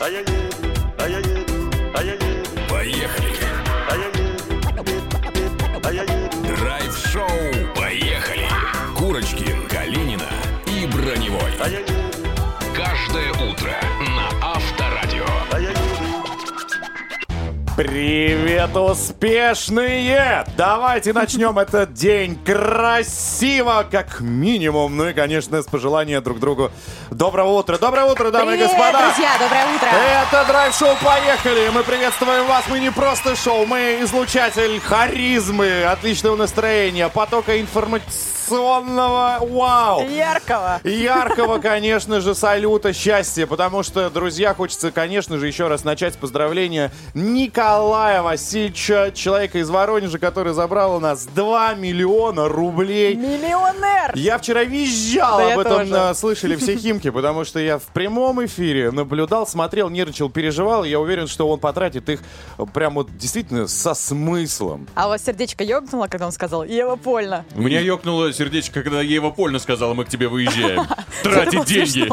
а я Поехали! а я еду, а. Драйв-шоу «Поехали!» Курочкин, Калинина и Броневой. А Каждое утро на Авторадио. Привет, успешные! Давайте начнем этот день красиво, как минимум. Ну и, конечно, с пожелания друг другу доброго утра. Доброе утро, дамы Привет, и господа! друзья, доброе утро. Это драйв-шоу «Поехали!» Мы приветствуем вас. Мы не просто шоу, мы излучатель харизмы, отличного настроения, потока информационного вау! Яркого. Яркого, конечно же, салюта, счастья, потому что, друзья, хочется, конечно же, еще раз начать с поздравления Николая Васильевича, человека из Воронежа, который забрал у нас 2 миллиона рублей. Миллионер. Я вчера визжал, Да об этом тоже. а, слышали все химки, потому что я в прямом эфире наблюдал, смотрел, нервничал, переживал. и Я уверен, что он потратит их э, прям вот действительно со смыслом. А у вас сердечко ёкнуло, когда он сказал «Ева Польна». У меня ёкнуло сердечко, когда Ева Польна сказала, мы к тебе выезжаем. Тратить деньги.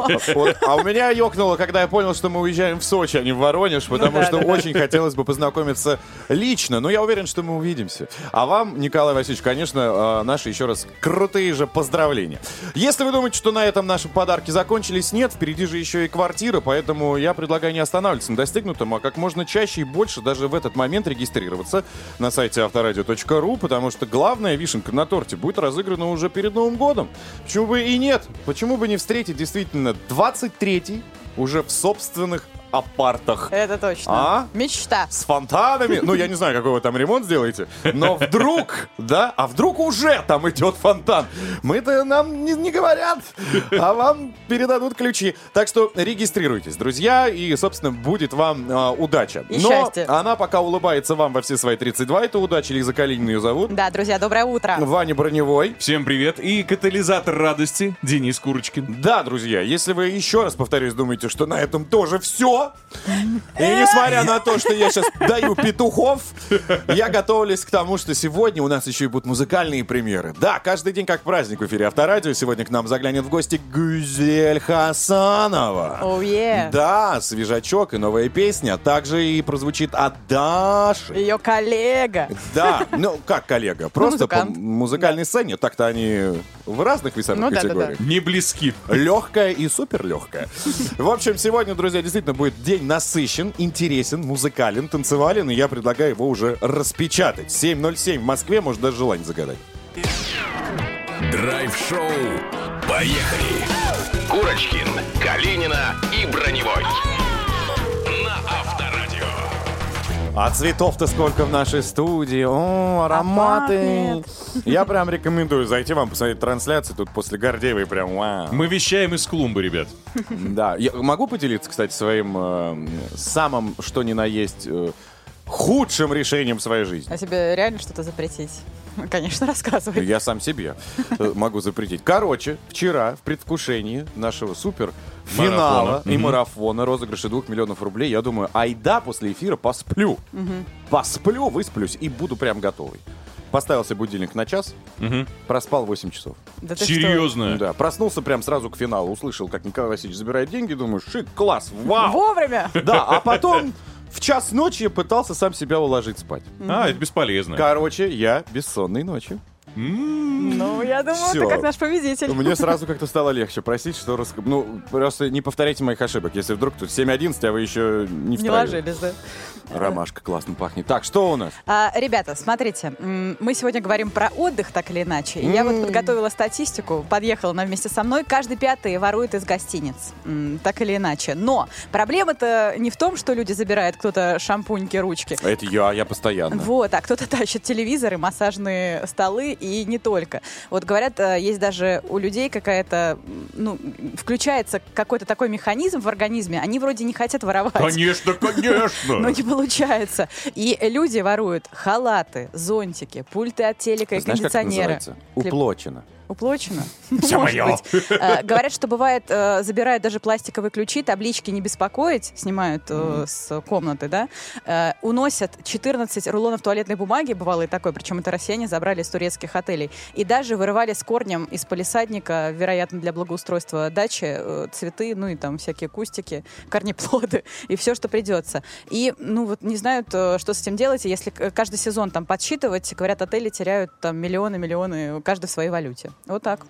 А у меня ёкнуло, когда я понял, что мы уезжаем в Сочи, а не в Воронеж, потому что очень хотелось бы познакомиться лично. Но я уверен, что мы увидимся. А вам, Николай Васильевич, конечно, э, наши еще раз крутые же поздравления. Если вы думаете, что на этом наши подарки закончились, нет, впереди же еще и квартира, поэтому я предлагаю не останавливаться на достигнутом, а как можно чаще и больше даже в этот момент регистрироваться на сайте авторадио.ру, потому что главная вишенка на торте будет разыграна уже перед Новым годом. Почему бы и нет? Почему бы не встретить действительно 23-й уже в собственных апартах? Это точно. А? Мечта. С фонтанами. Ну, я не знаю, какой вы там ремонт сделаете. Но вдруг, да, а вдруг уже там идет фонтан. Мы-то нам не, не говорят, а вам передадут ключи. Так что регистрируйтесь, друзья, и, собственно, будет вам а, удача. И Но счастье. она пока улыбается вам во все свои 32, это удача. Лиза Калинина ее зовут. Да, друзья, доброе утро. Ваня Броневой. Всем привет. И катализатор радости Денис Курочкин. Да, друзья, если вы еще раз, повторюсь, думаете, что на этом тоже все, и несмотря на то, что я сейчас даю петухов, я готовлюсь к тому, что сегодня у нас еще и будут музыкальные премьеры. Да, каждый день как праздник в эфире Авторадио. Сегодня к нам заглянет в гости Гюзель Хасанова. Оу, е. Да, свежачок и новая песня. Также и прозвучит от Даши. Ее коллега. Да, ну как коллега, просто по музыкант. музыкальной сцене. Так-то они в разных весовых Ну да, да, да. категориях. Не близки. Легкая и супер легкая. В общем, сегодня, друзья, действительно будет день насыщен, интересен, музыкален, танцевален, и я предлагаю его уже распечатать. 7.07 в Москве, может даже желание загадать. Драйв-шоу «Поехали!» Курочкин, Калинина и Броневой. А цветов-то сколько в нашей студии. О, ароматы. Я прям рекомендую зайти вам посмотреть трансляцию. Тут после Гордеевой прям вау. Мы вещаем из клумбы, ребят. Да, я могу поделиться, кстати, своим э, самым, что ни на есть, э, худшим решением в своей жизни. А тебе реально что-то запретить? Конечно, рассказывай. Я сам себе э, могу запретить. Короче, вчера в предвкушении нашего супер финала Марафона. и Мгм. марафона розыгрыша двух миллионов рублей, я думаю, айда после эфира посплю. Посплю, высплюсь и буду прям готовый. Поставил себе будильник на час, Мгм. проспал 8 часов. Да ты что? Серьезно? Да, проснулся прям сразу к финалу, услышал, как Николай Васильевич забирает деньги, думаю, шик, класс, вау. Вовремя. Да, а потом в час ночи я пытался сам себя уложить спать. А, это бесполезно. Короче, я бессонной ночью. Ну, я думаю, Всё. ты как наш победитель. Мне сразу как-то стало легче. Простите, что... рас- Ну, просто не повторяйте моих ошибок. Если вдруг тут 7.11, а вы еще не Не ложились, да? Ромашка классно пахнет. Так, что у нас? А, ребята, смотрите, м, мы сегодня говорим про отдых, так или иначе. Я вот подготовила статистику, подъехала она вместе со мной. Каждый пятый ворует из гостиниц, м, так или иначе. Но проблема-то не в том, что люди забирают кто-то шампуньки, ручки. Это я, я постоянно. Вот, а кто-то тащит телевизоры, массажные столы и не только. Вот говорят, э, есть даже у людей какая-то, ну, включается какой-то такой механизм в организме, они вроде не хотят воровать. Конечно, конечно. Но не получается. И люди воруют халаты, зонтики, пульты от телека и кондиционера. Уплочено. Уплочено? Может быть. Э, Говорят, что бывает, э, забирают даже пластиковые ключи, таблички «не беспокоить», снимают э, с комнаты, да, уносят 14 рулонов туалетной бумаги, бывало и такое, причем это россияне забрали из турецких отелей, и даже вырывали с корнем из полисадника, вероятно, для благоустройства дачи, цветы, ну и там всякие кустики, корнеплоды и все, что придется. И, ну вот, не знают, что с этим делать, если каждый сезон там подсчитывать, говорят, отели теряют там миллионы-миллионы, каждый в своей валюте. Вот так.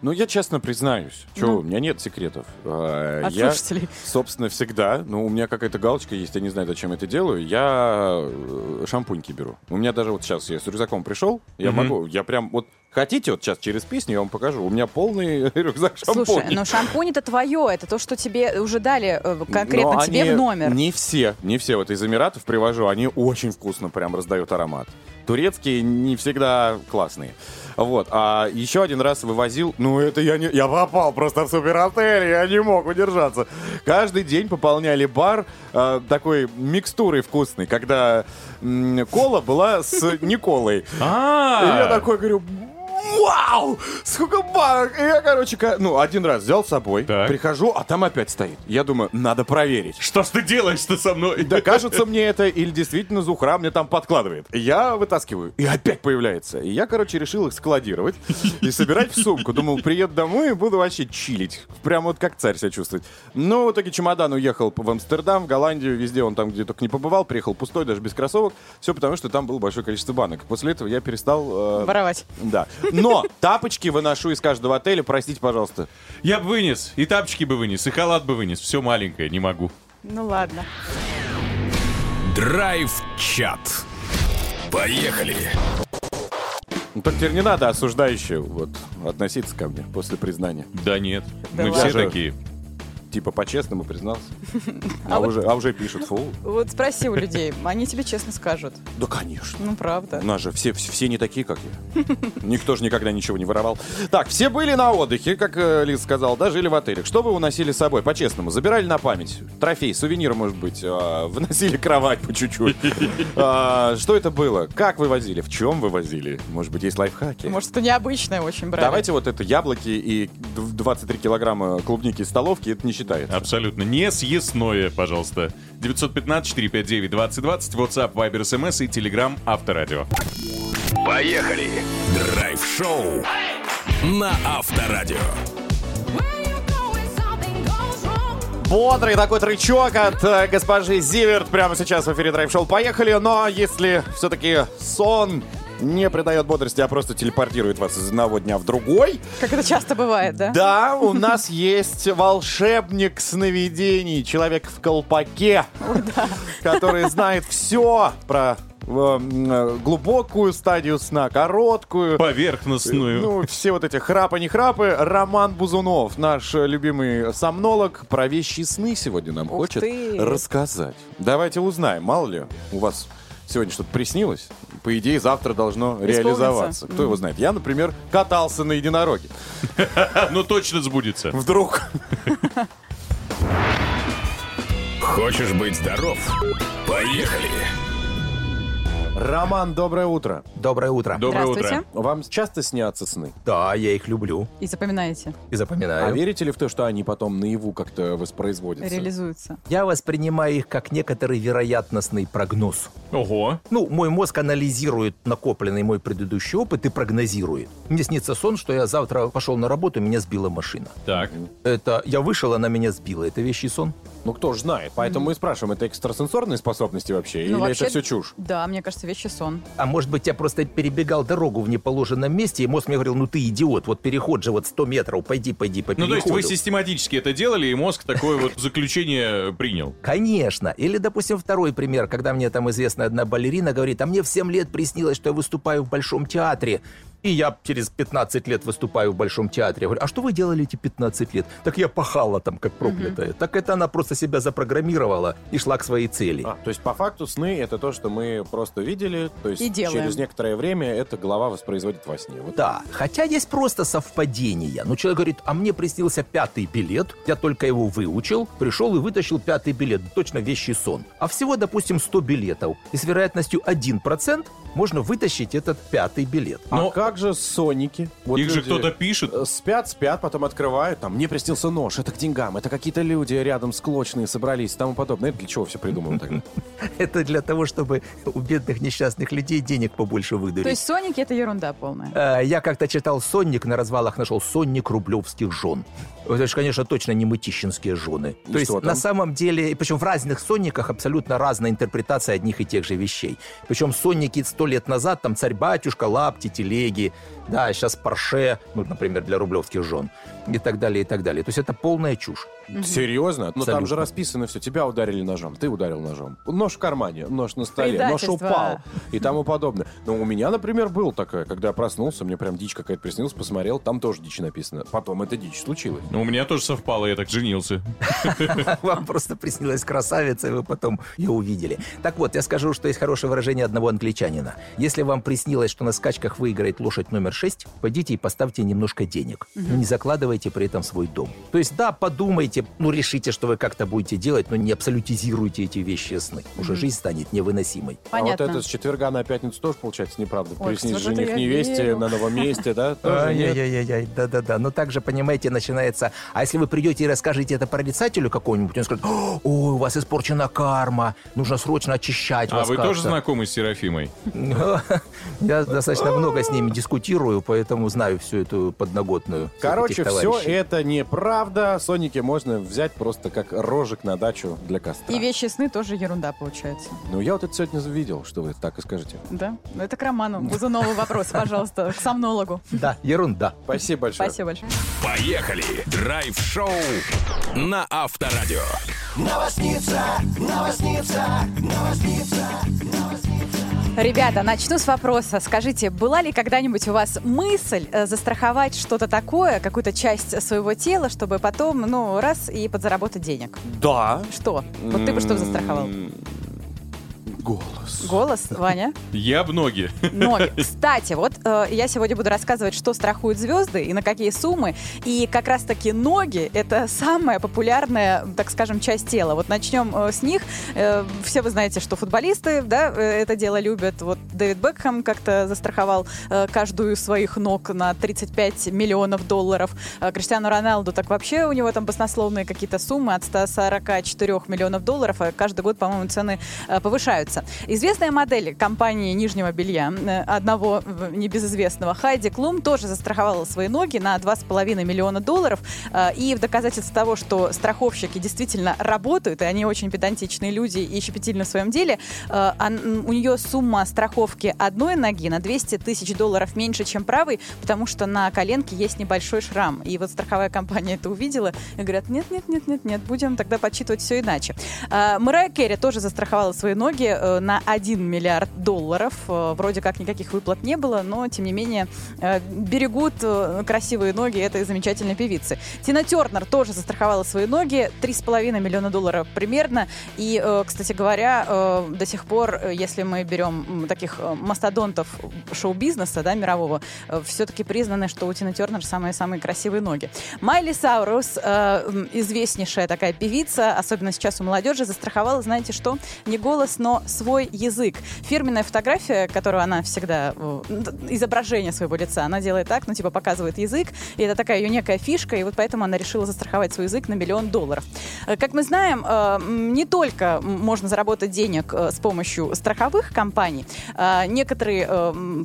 Ну, я честно признаюсь, что Ну. у меня нет секретов. А, От я, слушателей. собственно, всегда, ну, у меня какая-то галочка есть, я не знаю, зачем это делаю, я э, шампуньки беру. У меня даже вот сейчас я с рюкзаком пришел, я Мгм. могу, я прям вот хотите вот сейчас через песню я вам покажу, у меня полный рюкзак шампуней. Слушай, но шампунь это твое, это то, что тебе уже дали э, конкретно Но тебе они в номер. Не все, не все вот из Эмиратов привожу, они очень вкусно прям раздают аромат. Турецкие не всегда классные. Вот. А еще один раз вывозил, ну это я не, я попал просто в суперотель, я не мог удержаться. Каждый день пополняли бар э, такой микстурой вкусной, когда м, кола была с Николой. И я А, такой говорю, вау, сколько банок. И я, короче, ну, один раз взял с собой, Так. прихожу, а там опять стоит. Я думаю, надо проверить. что ж ты делаешь-то со мной? Да кажется мне это, или действительно Зухра мне там подкладывает. Я вытаскиваю, и опять появляется. И я, короче, решил их складировать и собирать в сумку. Думал, приеду домой и буду вообще чилить. Прям вот как царь себя чувствовать. Но в итоге чемодан уехал в Амстердам, в Голландию, везде он там, где только не побывал, приехал пустой, даже без кроссовок. Все потому, что там было большое количество банок. После этого я перестал... э, Воровать. да. Но тапочки выношу из каждого отеля, простите, пожалуйста. Я бы вынес, и тапочки бы вынес, и халат бы вынес. Все маленькое, не могу. Ну ладно. Драйв-чат. Поехали. Ну так теперь не надо осуждающе вот относиться ко мне после признания. Да нет, Да мы ладно. все такие. Типа по-честному признался. А А, вот- уже, а уже пишут, фу. Вот спроси у людей, они тебе честно скажут. Да, конечно. Ну, правда. У нас же все, все, все не такие, как я. Никто же никогда ничего не воровал. Так, все были на отдыхе, как э, Лиз сказал, да, жили в отелях. Что вы уносили с собой, по-честному? Забирали на память? Трофей, сувенир, может быть. а, Выносили кровать по чуть-чуть. А, Что это было? Как вы возили? В чем вы возили? Может быть, есть лайфхаки? Может, это необычное очень брали. Давайте вот это яблоки и д- 23 килограмма клубники из столовки, это не считается. Абсолютно. Несъестное, пожалуйста. 915-459-2020, WhatsApp, Viber, SMS и Telegram Авторадио. Поехали. Драйв-шоу на Авторадио. Бодрый такой трючок от э, госпожи Зиверт прямо сейчас в эфире Драйв Шоу. Поехали, но если все-таки сон не придает бодрости, а просто телепортирует вас из одного дня в другой, Как это часто бывает, да? да, у нас есть волшебник сновидений, человек в колпаке, который знает все про э, глубокую стадию сна, короткую, Поверхностную. ну, все вот эти храпы, не храпы. Роман Бузунов, наш любимый сомнолог, про вещи сны сегодня нам Ух хочет ты. рассказать. Давайте узнаем, мало ли у вас сегодня что-то приснилось. По идее, завтра должно реализоваться. Кто его знает? Я, например, катался на единороге. Ну точно сбудется. Вдруг. Хочешь быть здоров? Поехали. Роман, доброе утро. Доброе утро. Доброе Здравствуйте. утро. Вам часто снятся сны? Да, я их люблю И запоминаете, и запоминаю. А верите ли в то, что они потом наяву как-то воспроизводятся? реализуются. Я воспринимаю их как некоторый вероятностный прогноз. Ого. Ну, мой мозг анализирует накопленный мой предыдущий опыт и прогнозирует. Мне снится сон, что я завтра пошел на работу, меня сбила машина. Так. Это я вышел, она меня сбила. Это вещий сон? Ну, кто ж знает. Поэтому мы и спрашиваем, это экстрасенсорные способности вообще? Или Ну, вообще, это все чушь? Да, мне кажется, вещи сон. А может быть, я просто перебегал дорогу в неположенном месте, и мозг мне говорил, ну ты идиот, вот переход же вот 100 метров, пойди, пойди по Ну, то есть переходу». вы систематически это делали, и мозг такое вот заключение принял. Конечно. Или, допустим, второй пример, когда мне там известная одна балерина говорит, а мне в 7 лет приснилось, что я выступаю в Большом театре. И я через 15 лет выступаю в Большом театре. Я говорю, а что вы делали эти 15 лет? Так я пахала там, как проклятая. Так это она просто себя запрограммировала и шла к своей цели. А, то есть по факту сны это то, что мы просто видели, то есть И делаем. через некоторое время эта голова воспроизводит во сне. Вот Да, хотя есть просто совпадения. Ну, человек говорит, а мне приснился пятый билет, я только его выучил, пришел и вытащил пятый билет, точно вещий сон. А всего, допустим, 100 билетов. И с вероятностью 1% можно вытащить этот пятый билет. А Но- как как же сонники? Вот Их же кто-то пишет. э, Спят, спят, потом открывают, там, мне приснился нож, это к деньгам, это какие-то люди рядом склочные собрались и тому подобное. Это для чего все придумано тогда? Это для того, чтобы у бедных несчастных людей денег побольше выдурить. То есть соники это ерунда полная. Э, Я как-то читал «Сонник», на развалах нашел «Сонник рублевских жен». Это же, конечно, точно не мытищинские жены. То есть, на самом деле, причем в разных «Сонниках» абсолютно разная интерпретация одних и тех же вещей. Причем «Сонники» сто лет назад, там «Царь-батюшка», «Лапти», «Телеги», да, сейчас «Порше», ну, например, для рублевских жен, и так далее, и так далее. То есть, это полная чушь. Серьезно? Ну там Абсолютно. же расписано все. Тебя ударили ножом, ты ударил ножом. Нож в кармане, нож на столе, нож упал и тому подобное. Но у меня, например, было такое, когда я проснулся, мне прям дичь какая-то приснилась, посмотрел, там тоже дичь написано. Потом эта дичь случилась. Ну, у меня тоже совпало, я так женился. Вам просто приснилась красавица, и вы потом ее увидели. Так вот, я скажу, что есть хорошее выражение одного англичанина. Если вам приснилось, что на скачках выиграет лошадь номер 6, пойдите и поставьте немножко денег. Но не закладывайте при этом свой дом. То есть, да, подумайте, ну, решите, что вы как-то будете делать, но не абсолютизируйте эти вещи сны. Уже жизнь станет невыносимой. Понятно. А вот это с четверга на пятницу тоже получается неправда. Ой, Приснись вот жених невесте верю. на новом месте, да? Ай-яй-яй-яй, да-да-да. Но также, понимаете, начинается... А если вы придете и расскажете это прорицателю какому-нибудь, он скажет, ой, у вас испорчена карма, нужно срочно очищать А вас вы тоже как-то». знакомы с Серафимой? Я достаточно много с ними дискутирую, поэтому знаю всю эту подноготную. Короче, все это неправда. Соники можно взять просто как рожек на дачу для костра. И вещи сны тоже ерунда получается. Ну, я вот это сегодня видел, что вы так и скажете. Да? Ну это к Роману. Бузунову вопрос, пожалуйста, к сомнологу. Да, ерунда. Спасибо большое. Спасибо большое. Поехали! Драйв-шоу на Авторадио. Ребята, начну с вопроса. Скажите, была ли когда-нибудь у вас мысль э, застраховать что-то такое, какую-то часть своего тела, чтобы потом, ну, раз и подзаработать денег? Да. Что? Вот ты бы что застраховал? Голос. Голос, Ваня? Я б ноги. Ноги. Кстати, вот э, я сегодня буду рассказывать, что страхуют звезды и на какие суммы. И как раз-таки ноги — это самая популярная, так скажем, часть тела. Вот начнем э, с них. Э, все вы знаете, что футболисты, да, э, это дело любят. Вот Дэвид Бекхэм как-то застраховал э, каждую из своих ног на 35 миллионов долларов. Э, Криштиану Роналду так вообще у него там баснословные какие-то суммы от 144 миллионов долларов, а каждый год, по-моему, цены э, повышаются. Известная модель компании нижнего белья, э, одного э, небезызвестного, Хайди Клум, тоже застраховала свои ноги на 2,5 миллиона долларов. Э, И в доказательство того, что страховщики действительно работают, и они очень педантичные люди и щепетильны в своем деле, у нее сумма страховки одной ноги на 200 тысяч долларов меньше, чем правой, потому что на коленке есть небольшой шрам. И вот страховая компания это увидела и говорят, нет, нет, нет, нет, нет, будем тогда подсчитывать все иначе. Мэрайя Керри тоже застраховала свои ноги э, на 1 миллиард долларов. Э, Вроде как никаких выплат не было, но тем не менее э, берегут красивые ноги этой замечательной певицы. Тина Тернер тоже застраховала свои ноги 3,5 миллиона долларов примерно. И, кстати говоря, до сих пор, если мы берем таких мастодонтов шоу-бизнеса да, мирового, все-таки признаны, что у Тины Тернер самые-самые красивые ноги. Майли Саурус, известнейшая такая певица, особенно сейчас у молодежи, застраховала, знаете что, не голос, но свой язык. Фирменная фотография, которую она всегда, изображение своего лица, она делает так, ну, типа, показывает язык, и это такая ее некая фишка, и вот поэтому она решила застраховать свой язык на миллион долларов. Э, Как мы знаем, э, не только можно заработать денег э, с помощью страховых компаний, э, некоторые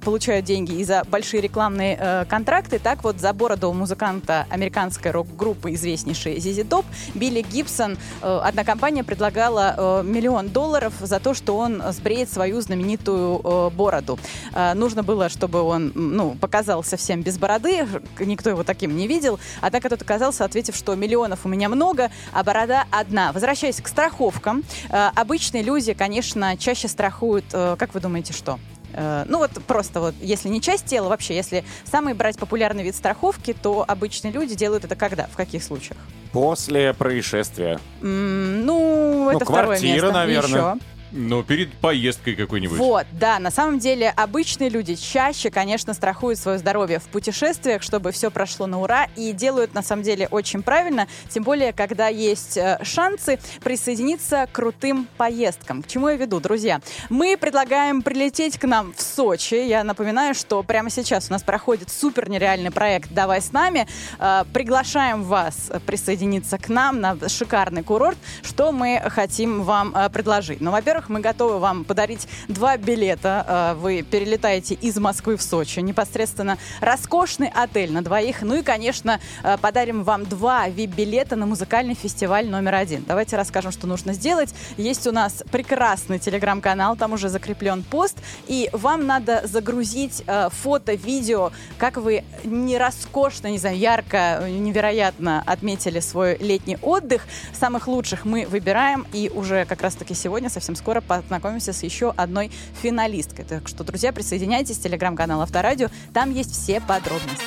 получают деньги и за большие рекламные контракты, так вот за бороду музыканта американской рок-группы известнейшей ZZ Top Билли Гибсон одна компания предлагала миллион долларов за то, что он сбреет свою знаменитую э, бороду. Э, нужно было, чтобы он ну, показал совсем без бороды, никто его таким не видел, однако тот оказался, ответив, что миллионов у меня много, а борода одна. Возвращаясь к страховкам, э, обычные люди, конечно, чаще страхуют, э, как вы думаете, что? Э, Ну вот просто вот, если не часть тела, вообще, если самый брать популярный вид страховки, то обычные люди делают это когда? В каких случаях? После происшествия. М, Ну, это второе квартира, место. наверное. Еще. Ну, перед поездкой какой-нибудь. Вот, да, на самом деле обычные люди чаще, конечно, страхуют свое здоровье в путешествиях, чтобы все прошло на ура, и делают, на самом деле, очень правильно, тем более, когда есть э, шансы присоединиться к крутым поездкам. К чему я веду, друзья? Мы предлагаем прилететь к нам в Сочи. Я напоминаю, что прямо сейчас у нас проходит супер нереальный проект «Давай с нами». Э, Приглашаем вас присоединиться к нам на шикарный курорт. Что мы хотим вам э, предложить? Ну, во-первых, мы готовы вам подарить два билета. Э, Вы перелетаете из Москвы в Сочи. Непосредственно роскошный отель на двоих. Ну и, конечно, э, подарим вам два VIP-билета на музыкальный фестиваль номер один. Давайте расскажем, что нужно сделать. Есть у нас прекрасный телеграм-канал, там уже закреплен пост. И вам надо загрузить э, фото, видео, как вы не роскошно, не знаю, ярко, невероятно отметили свой летний отдых. Самых лучших мы выбираем. И уже как раз-таки сегодня, совсем скоро, познакомимся с еще одной финалисткой. Так что, друзья, присоединяйтесь. Телеграм-канал Авторадио. Там есть все подробности.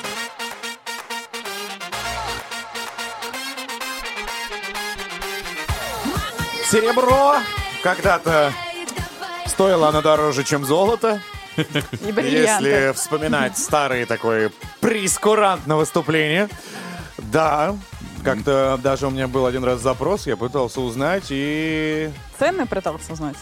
Серебро когда-то стоило оно дороже, чем золото. Если вспоминать старые такой прескурант на выступление. Да, как-то даже у меня был один раз запрос, я пытался узнать и... Цены пытался узнать?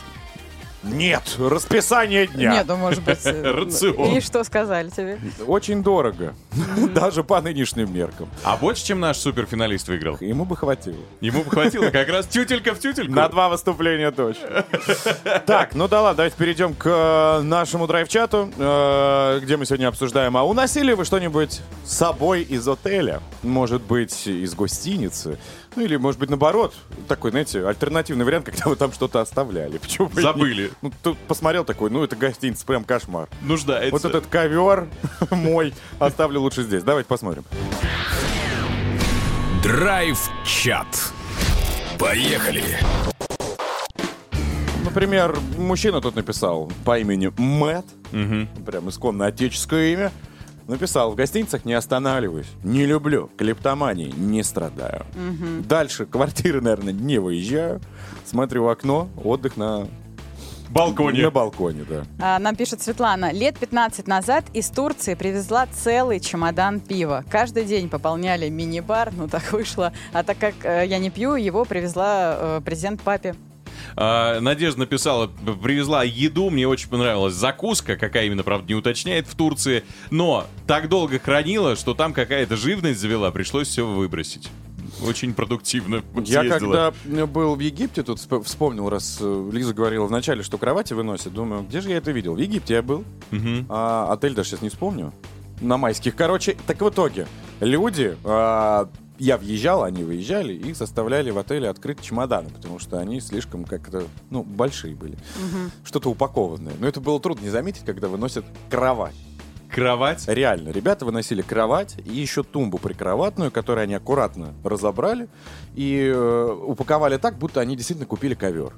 Нет, расписание дня. Нет, ну, может быть... э, Рацион. И что сказали тебе? Очень дорого. Даже по нынешним меркам. А больше, чем наш суперфиналист выиграл? Ему бы хватило. Ему бы хватило как раз тютелька в тютельку. На два выступления точно. Так, ну да ладно, давайте перейдем к э, нашему драйв-чату, э, где мы сегодня обсуждаем, а уносили вы что-нибудь с собой из отеля? Может быть, из гостиницы? Ну или, может быть, наоборот, такой, знаете, альтернативный вариант, когда вы там что-то оставляли. Почему бы Забыли. нет? Ну, тут посмотрел такой, ну это гостиница, прям кошмар. Нуждается. Вот этот ковер мой оставлю лучше здесь. Давайте посмотрим. Драйв-чат. Поехали. Например, мужчина тут написал по имени Мэтт, прям исконно отеческое имя, написал, в гостиницах не останавливаюсь, не люблю, клептомании не страдаю. Дальше квартиры, наверное, не выезжаю, смотрю в окно, отдых на, Балконе. на балконе, да. А, Нам пишет Светлана. Лет 15 назад из Турции привезла целый чемодан пива. Каждый день пополняли мини-бар, ну так вышло. А так как э, я не пью, его привезла э, презент папе. А, Надежда написала, привезла еду, мне очень понравилась закуска, какая именно, правда, не уточняет в Турции, но так долго хранила, что там какая-то живность завела, пришлось все выбросить. Очень продуктивно Я съездила. когда был в Египте, тут сп- вспомнил, раз э, Лиза говорила вначале, что кровати выносят, думаю, где же я это видел? В Египте я был, Мгм. а отель даже сейчас не вспомню. На майских. Короче, так в итоге, люди, а, я въезжал, они выезжали, их заставляли в отеле открыть чемоданы, потому что они слишком как-то, ну, большие были. Что-то упакованное. Но это было трудно не заметить, когда выносят кровать. Кровать. Реально, ребята выносили кровать и еще тумбу прикроватную, которую они аккуратно разобрали и э, упаковали так, будто они действительно купили ковер.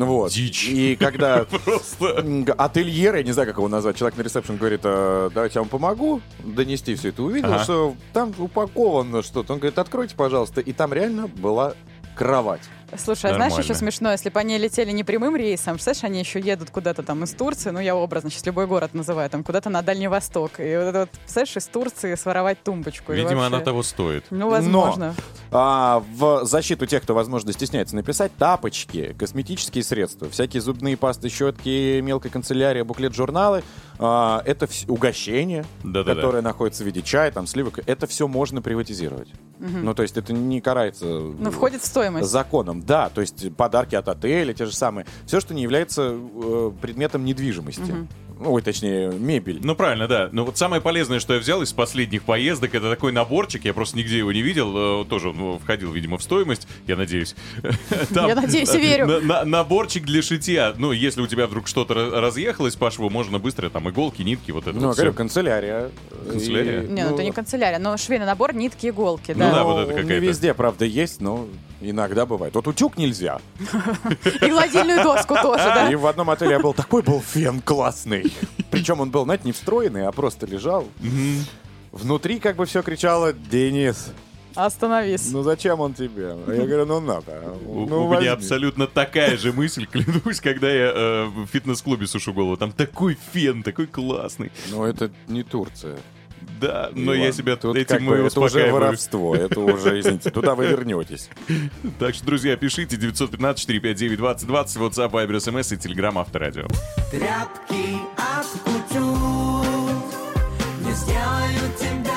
Ну Вот. Дичь. И когда Просто. ательер, я не знаю, как его назвать, человек на ресепшн говорит, «А, давайте я вам помогу донести все это. Увидел, Ага. что там упаковано что-то. Он говорит, откройте, пожалуйста. И там реально была кровать. Слушай, а знаешь, еще смешно, если бы они летели не прямым рейсом, представляешь, они еще едут куда-то там из Турции, ну я образно сейчас любой город называю, там куда-то на Дальний Восток. И вот это вот, представляешь, из Турции своровать тумбочку. Видимо, вообще- она того стоит. Ну, возможно. А, в защиту тех, кто, возможно, стесняется написать, тапочки, косметические средства, всякие зубные пасты, щетки, мелкая канцелярия, буклет, журналы, а, это вс- угощение, Да-да-да. которое находится в виде чая, там, сливок, это все можно приватизировать. Ну, то есть это не карается Ну, входит в стоимость. законом. Да, то есть подарки от отеля, те же самые. Все, что не является э, предметом недвижимости. Ну, ой, точнее, мебель. Ну, правильно, да. Но вот самое полезное, что я взял из последних поездок, это такой наборчик. Я просто нигде его не видел. э, Тоже он ну, входил, видимо, в стоимость. Я надеюсь. Я надеюсь и верю. на- на- Наборчик для шитья. Ну, если у тебя вдруг что-то разъехалось по шву, можно быстро там иголки, нитки, вот это Ну, говорю, канцелярия. Канцелярия? Не, ну, это не канцелярия, но швейный набор, нитки, иголки, да. Ну да, вот это не какая-то. везде, правда, есть, но иногда бывает. Вот утюг нельзя. И гладильную доску тоже, да? И в одном отеле я был, такой был фен классный. Причем он был, знаете, не встроенный, а просто лежал. Внутри как бы все кричало «Денис, Остановись. Ну зачем он тебе? Я говорю, ну надо. У, Ну, у возьми. меня абсолютно такая же мысль, клянусь, когда я э, в фитнес-клубе сушу голову. Там такой фен, такой классный. Ну это не Турция. Да, но я себя Тут этим и Это уже воровство, это уже, извините, туда вы вернетесь. Так что, друзья, пишите 915-459-2020, WhatsApp, Viber, SMS и Telegram Авторадио. Тряпки от кутюр Не сделают тебя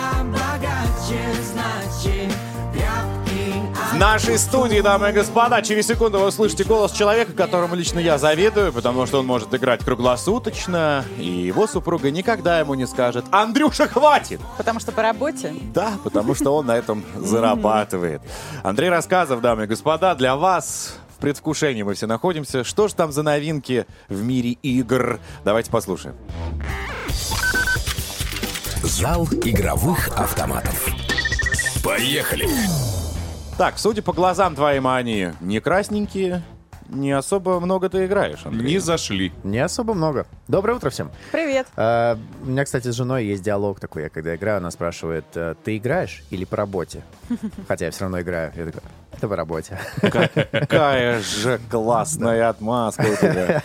нашей студии, дамы и господа, через секунду вы услышите голос человека, которому лично я завидую, потому что он может играть круглосуточно, и его супруга никогда ему не скажет «Андрюша, хватит!» Потому что по работе. Да, потому что он на этом зарабатывает. Андрей Рассказов, дамы и господа, для вас в предвкушении мы все находимся. Что же там за новинки в мире игр? Давайте послушаем. Зал игровых автоматов. Поехали! Так, судя по глазам твоим, они не красненькие, не особо много ты играешь, Андрей. Не зашли. Не особо много. Доброе утро всем. Привет. Э, у меня, кстати, с женой есть диалог такой. Я когда играю, она спрашивает, э, ты играешь или по работе? Хотя я все равно играю. Я такой, по работе. Какая же классная отмазка у тебя.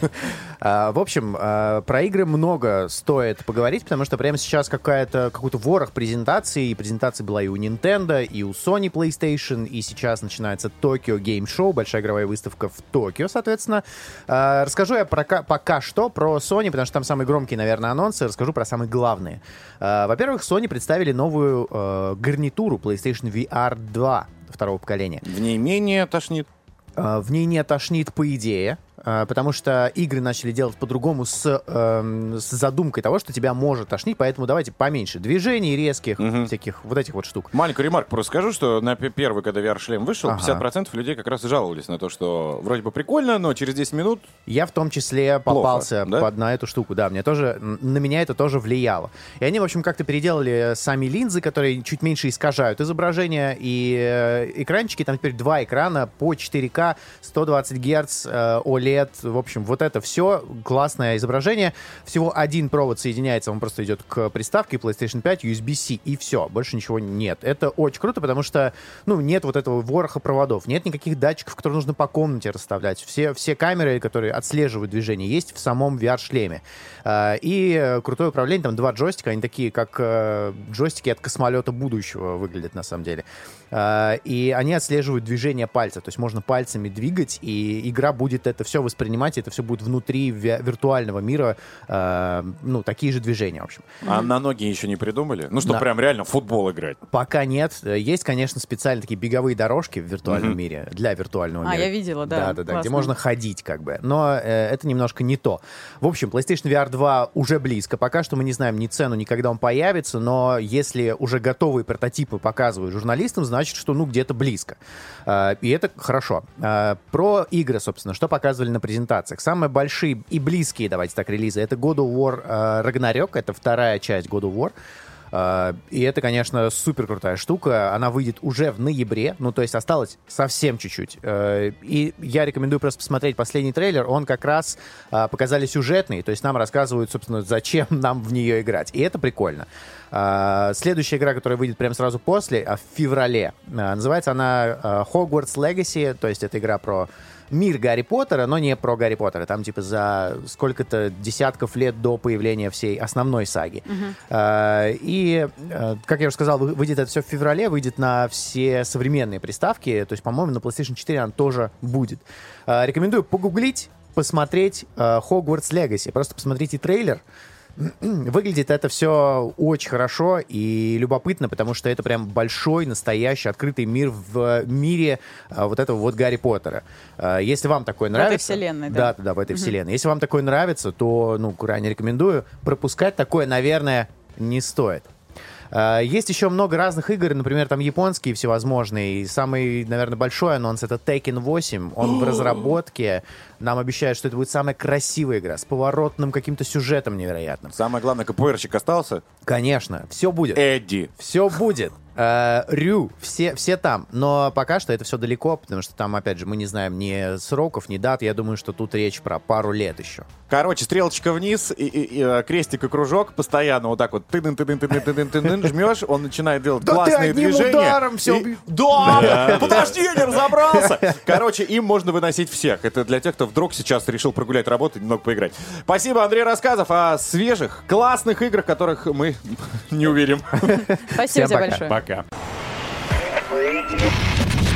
А, В общем, а, про игры много стоит поговорить, потому что прямо сейчас какая-то, какой-то ворох презентаций. И презентация была и у Nintendo, и у Sony PlayStation, и сейчас начинается Tokyo Game Show, большая игровая выставка в Токио, соответственно. А, Расскажу я пока, пока что про Sony, потому что там самые громкие, наверное, анонсы. Расскажу про самые главные. Во-первых, Sony представили новую э, гарнитуру PlayStation VR 2 второго поколения. В ней менее тошнит. А, В ней не тошнит по идее, потому что игры начали делать по-другому с, эм, с задумкой того, что тебя может тошнить, поэтому давайте поменьше движений резких, всяких вот этих вот штук. Маленькую ремарку просто скажу, что на первый, когда VR-шлем вышел, Ага. 50% людей как раз и жаловались на то, что вроде бы прикольно, но через 10 минут Я в том числе Плохо, попался да? под, на эту штуку, да, мне тоже, на меня это тоже влияло. И они, в общем, как-то переделали сами линзы, которые чуть меньше искажают изображение, и э, экранчики, там теперь два экрана по 4К, 120 Гц, э, OLED, в общем, вот это все, классное изображение. Всего один провод соединяется, он просто идет к приставке PlayStation 5, USB-C, и все, больше ничего нет. Это очень круто, потому что, ну, нет вот этого вороха проводов, нет никаких датчиков, которые нужно по комнате расставлять. Все, все камеры, которые отслеживают движение, есть в самом VR-шлеме. А, И крутое управление, там два джойстика, они такие, как э, джойстики от космолета будущего выглядят на самом деле. А, И они отслеживают движение пальца, то есть можно пальцами двигать, и игра будет это все воспринимать, и это все будет внутри ви- виртуального мира, э, ну, такие же движения, в общем. а на ноги еще не придумали. Ну, что Да. прям реально в футбол играть. Пока нет. Э, Есть, конечно, специальные такие беговые дорожки в виртуальном мире, для виртуального А, мира. я видела, да. Да-да-да, где можно ходить как бы. Но э, это немножко не то. В общем, PlayStation VR 2 уже близко. Пока что мы не знаем ни цену, ни когда он появится, но если уже готовые прототипы показывают журналистам, значит, что ну где-то близко. Э, и это хорошо. Э, про игры, собственно, что показывали на презентациях. Самые большие и близкие, давайте так, релизы, это God of War э, Ragnarok, это вторая часть God of War. Uh, И это, конечно, супер крутая штука. Она выйдет уже в ноябре, ну, то есть осталось совсем чуть-чуть. Uh, И я рекомендую просто посмотреть последний трейлер. Он как раз uh, показали сюжетный, то есть нам рассказывают, собственно, зачем нам в нее играть. И это прикольно. Следующая игра, которая выйдет прямо сразу после, а, в феврале, называется она Hogwarts Legacy, то есть это игра про мир Гарри Поттера, но не про Гарри Поттера. Там типа за сколько-то десятков лет до появления всей основной саги. А, И, э, как я уже сказал, вы- выйдет это все в феврале, выйдет на все современные приставки. То есть, по-моему, на PlayStation 4 она тоже будет. А, Рекомендую погуглить, посмотреть Hogwarts Legacy. Просто посмотрите трейлер. Выглядит это все очень хорошо и любопытно, потому что это прям большой, настоящий, открытый мир в мире а, вот этого вот Гарри Поттера. А, Если вам такое этой нравится... вселенной, да. Да, да, в этой вселенной. Если вам такое нравится, то, ну, крайне рекомендую. Пропускать такое, наверное, не стоит. А, Есть еще много разных игр, например, там японские всевозможные. И самый, наверное, большой анонс это Tekken 8. Он в разработке. Нам обещают, что это будет самая красивая игра с поворотным каким-то сюжетом невероятным. Самое главное, КПРщик остался. Конечно, все будет. Эдди. Все будет. Э, Рю, все, все там. Но пока что это все далеко, потому что там, опять же, мы не знаем ни сроков, ни дат. Я думаю, что тут речь про пару лет еще. Короче, стрелочка вниз, и, и- и, э, крестик и кружок постоянно вот так вот ты дын ты дын ты дын ты дын ты дын жмешь, он начинает делать Да ты классные одним движения. ударом всё И- убьё- Да! Подожди, я не разобрался! Короче, им можно выносить всех. Это для тех, кто вдруг сейчас решил прогулять работу и немного поиграть. Спасибо, Андрей Рассказов о свежих, классных играх, которых мы не уверим. Спасибо тебе пока. большое. Пока.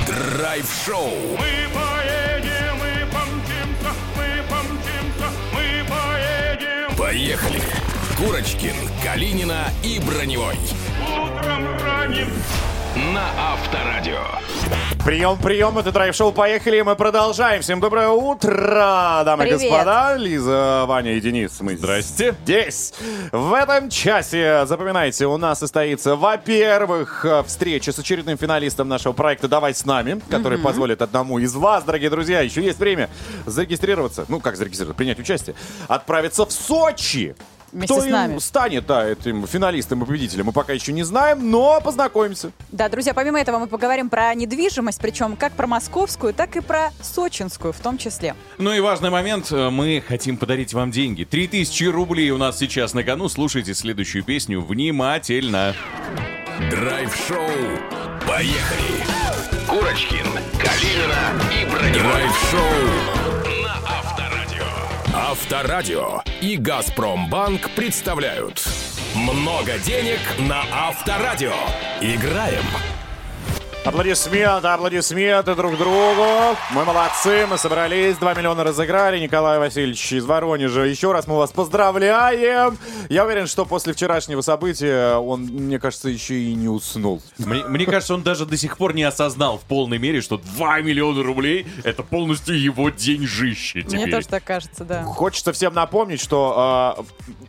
Драйв-шоу. Мы поедем, мы помчимся, мы помчимся, мы поедем. Поехали. Курочкин, Калинина и Броневой. Утром ранним На Авторадио. Прием, прием, это драйв-шоу, поехали, мы продолжаем. Всем доброе утро, дамы Привет. и господа. Лиза, Ваня и Денис. Мы Здрасте. здесь. В этом часе, запоминайте, у нас состоится, во-первых, встреча с очередным финалистом нашего проекта «Давай с нами», который позволит одному из вас, дорогие друзья, еще есть время зарегистрироваться, ну как зарегистрироваться, принять участие, отправиться в Сочи. Вместе Кто с нами. им станет, да, этим финалистом и победителем, мы пока еще не знаем, но познакомимся. Да, друзья, помимо этого мы поговорим про недвижимость, причем как про московскую, так и про сочинскую в том числе. Ну и важный момент, э, мы хотим подарить вам деньги. 3000 рублей у нас сейчас на кону. Слушайте следующую песню внимательно. Драйв-шоу. Поехали. Курочкин, Калинина и Броневой. Драйв-шоу. Авторадио и Газпромбанк представляют много денег на Авторадио. Играем. Аплодисменты, аплодисменты друг другу. Мы молодцы, мы собрались, 2 миллиона разыграли. Николай Васильевич из Воронежа, еще раз мы вас поздравляем. Я уверен, что после вчерашнего события он, мне кажется, еще и не уснул. Мне, мне кажется, он даже до сих пор не осознал в полной мере, что 2 миллиона рублей — это полностью его деньжище теперь. Мне тоже так кажется, да. Хочется всем напомнить, что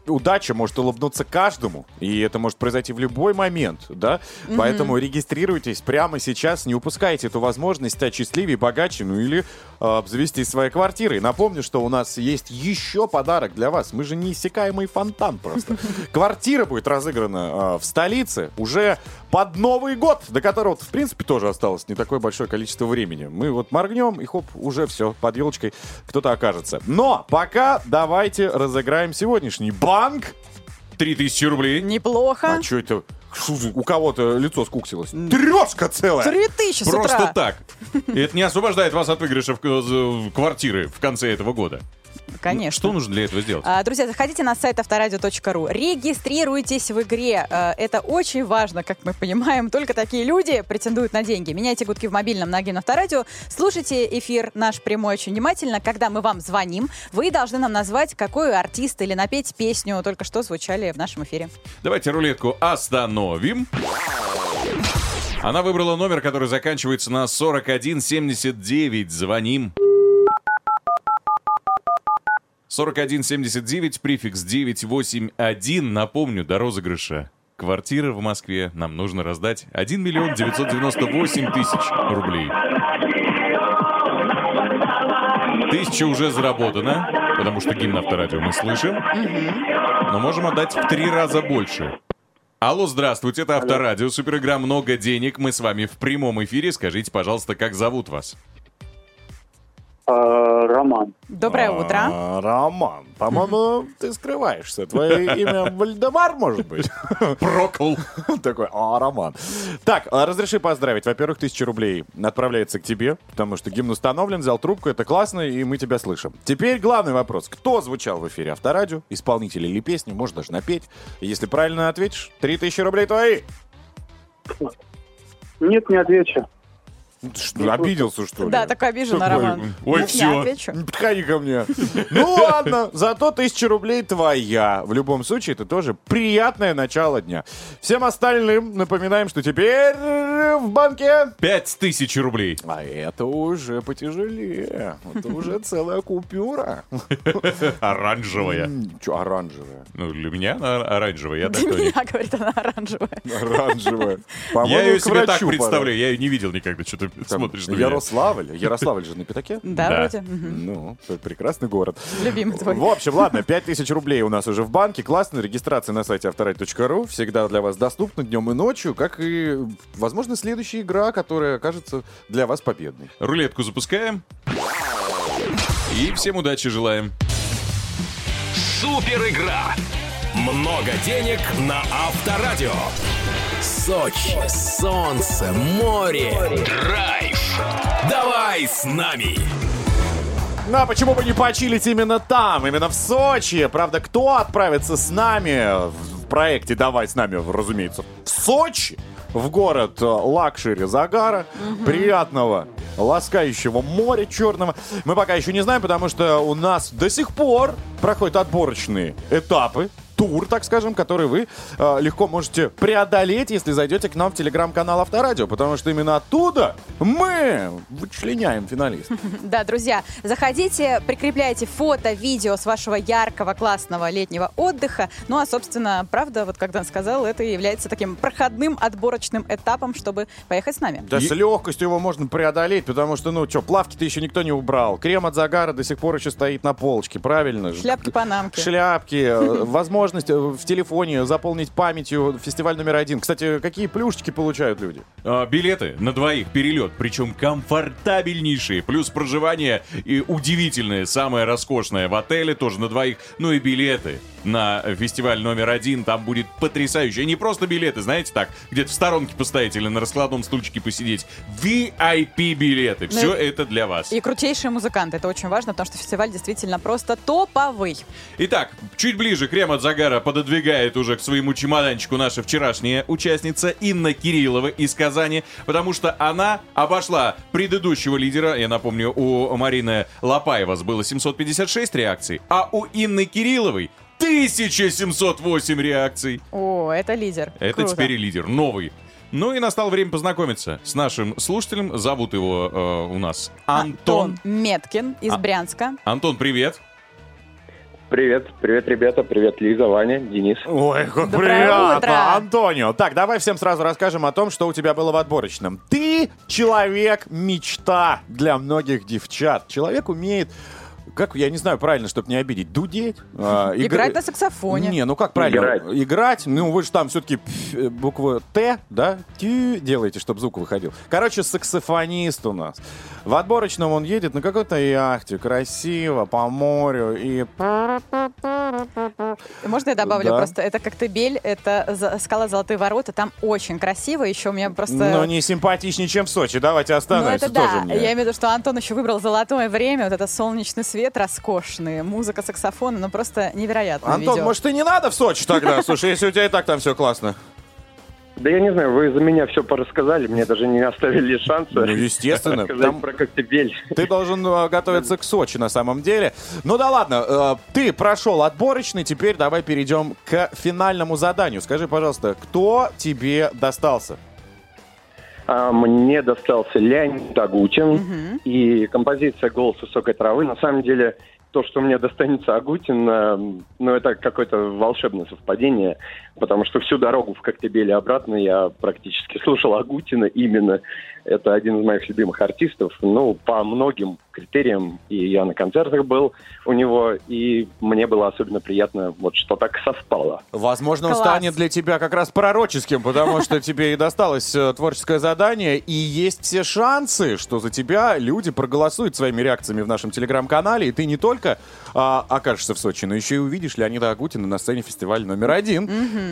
э, удача может улыбнуться каждому, и это может произойти в любой момент, да? Поэтому регистрируйтесь прямо сейчас, не упускайте эту возможность стать счастливее, богаче, ну или э, обзавестись своей квартирой. Напомню, что у нас есть еще подарок для вас. Мы же неиссякаемый фонтан просто. Квартира будет разыграна э, в столице уже под Новый год, до которого, в принципе, тоже осталось не такое большое количество времени. Мы вот моргнем, и хоп, уже все, под елочкой кто-то окажется. Но пока давайте разыграем сегодняшний банк. 3000 рублей. Неплохо. А что это? У кого-то лицо скуксилось. Трешка целая! Три тысячи с Просто утра. так. И это не освобождает вас от выигрыша в квартиры в конце этого года. Конечно. Что нужно для этого сделать? А, Друзья, заходите на сайт авторадио.ру, регистрируйтесь в игре. А, Это очень важно, как мы понимаем. Только такие люди претендуют на деньги. Меняйте гудки в мобильном на Гимн Авторадио. Слушайте эфир наш прямой очень внимательно. Когда мы вам звоним, вы должны нам назвать, какой артист или напеть песню только что звучали в нашем эфире. Давайте рулетку остановим. Она выбрала номер, который заканчивается на 4179. Звоним. 4179, префикс 981. Напомню, до розыгрыша. Квартира в Москве нам нужно раздать 1 миллион 998 тысяч рублей. Тысяча уже заработана, потому что гимн авторадио мы слышим. Но можем отдать в три раза больше. Алло, здравствуйте, это Авторадио, суперигра «Много денег». Мы с вами в прямом эфире. Скажите, пожалуйста, как зовут вас? А, Роман. Доброе утро. А, Роман, по-моему, ты скрываешься. Твое имя Вальдемар, может быть? Прокол. Такой, а, Роман. Так, а, разреши поздравить. Во-первых, тысяча рублей отправляется к тебе, потому что гимн установлен, взял трубку, это классно, и мы тебя слышим. Теперь главный вопрос. Кто звучал в эфире Авторадио? Исполнитель или песню? Может даже напеть. Если правильно ответишь, три тысячи рублей твои. Нет, не отвечу. Что, обиделся, что ли? Да, такой обиженный Такой, Роман. ой, Не всё. отвечу. Не подходи ко мне. Ну ладно, зато тысяча рублей твоя. В любом случае, это тоже приятное начало дня. Всем остальным напоминаем, что теперь в банке... Пять тысяч рублей. А это уже потяжелее. Это уже целая купюра. Оранжевая. Че, оранжевая? Ну, для меня она оранжевая. Я, Для меня, говорит она, оранжевая. Оранжевая. я ее себе так представляю. Я ее не видел никогда. Что-то смотришь на меня. Ярославль. Ярославль же на пятаке? Да, Да. вроде. Ну, это прекрасный город. Любимый твой. В общем, ладно, 5000 рублей у нас уже в банке. Классно. Регистрация на сайте авторадио.ру. Всегда для вас доступна днем и ночью, как и, возможно, следующая игра, которая окажется для вас победной. Рулетку запускаем. И всем удачи желаем. Супер игра. Много денег на Авторадио. Сочи, солнце, море. Драйв. Давай с нами. Ну а почему бы не почилить именно там, именно в Сочи? Правда, кто отправится с нами в проекте «Давай с нами», разумеется, в Сочи? В город э, luxury загара, приятного, ласкающего моря черного. Мы пока еще не знаем, потому что у нас до сих пор проходят отборочные этапы тур, так скажем, который вы э, легко можете преодолеть, если зайдете к нам в телеграм-канал Авторадио, потому что именно оттуда мы вычленяем финалистов. Да, друзья, заходите, прикрепляйте фото, видео с вашего яркого, классного летнего отдыха. Ну, а, собственно, правда, вот как Дан сказал, это является таким проходным отборочным этапом, чтобы поехать с нами. Да с легкостью его можно преодолеть, потому что, ну, что, плавки-то еще никто не убрал. Крем от загара до сих пор еще стоит на полочке, правильно? же? Шляпки-панамки. Шляпки, э, возможность э, в телефоне заполнить памятью фестиваль номер один. Кстати, какие плюшечки получают люди? А, билеты на двоих перелет, причем комфортабельнейшие, плюс проживание и удивительное, самое роскошное в отеле тоже на двоих, ну и билеты на фестиваль номер один, там будет потрясающе. И не просто билеты, знаете, так, где-то в сторонке постоять или на раскладном стульчике посидеть. VIP билеты, Ну все и- это для вас. И крутейшие музыканты. Это очень важно, потому что фестиваль действительно просто топовый. Итак, чуть ближе крем от загара пододвигает уже к своему чемоданчику наша вчерашняя участница Инна Кириллова из Казани, потому что она обошла предыдущего лидера. Я напомню, у Марины Лопаева было 756 реакций, а у Инны Кирилловой 1708 реакций. О, это лидер. Это Круто. теперь и лидер, новый. Ну и настало время познакомиться с нашим слушателем. Зовут его э, у нас Антон. Меткин из А- Брянска. Антон, привет. Привет, привет, ребята, привет, Лиза, Ваня, Денис. Ой, как Доброе приятно, утро. Антонио. Так, давай всем сразу расскажем о том, что у тебя было в отборочном. Ты человек-мечта для многих девчат. Человек умеет как, я не знаю правильно, чтобы не обидеть, дудеть? а, игра- Играть на саксофоне. Не, ну как правильно? Играть. Играть, ну вы же там все-таки букву Т, да, Тю делаете, чтобы звук выходил. Короче, саксофонист у нас. В отборочном он едет на какой-то яхте, красиво, по морю, и... Можно я добавлю Да. просто? Это Коктебель, это за- скала Золотые ворота. Там очень красиво. Еще у меня просто... Ну, не симпатичнее, чем в Сочи. Давайте Ну, остановимся это тоже да. мне. Я имею в виду, что Антон еще выбрал золотое время, вот это солнечный свет роскошный, музыка саксофона, ну просто невероятно. Антон, может, и не надо в Сочи тогда? Слушай, если у тебя и так там все классно. Да я не знаю, вы за меня все порассказали, мне даже не оставили шанса. Ну, естественно. Там про Коктебель. ты должен э, готовиться к Сочи на самом деле. Ну да ладно, э, ты прошел отборочный, теперь давай перейдем к финальному заданию. Скажи, пожалуйста, кто тебе достался? А, мне достался Леонид Агутин и композиция «Голос высокой травы». На самом деле, то, что мне достанется Агутин, э, ну, это какое-то волшебное совпадение, потому что всю дорогу в Коктебеле обратно я практически слушал Агутина именно. Это один из моих любимых артистов. Ну, по многим критериям. И я на концертах был у него, и мне было особенно приятно, вот что так совпало. Возможно, он Класс. станет для тебя как раз пророческим, потому что тебе и досталось э, творческое задание, и есть все шансы, что за тебя люди проголосуют своими реакциями в нашем телеграм-канале, и ты не только а, окажешься в Сочи, но еще и увидишь Леонида Агутина на сцене фестиваля номер один.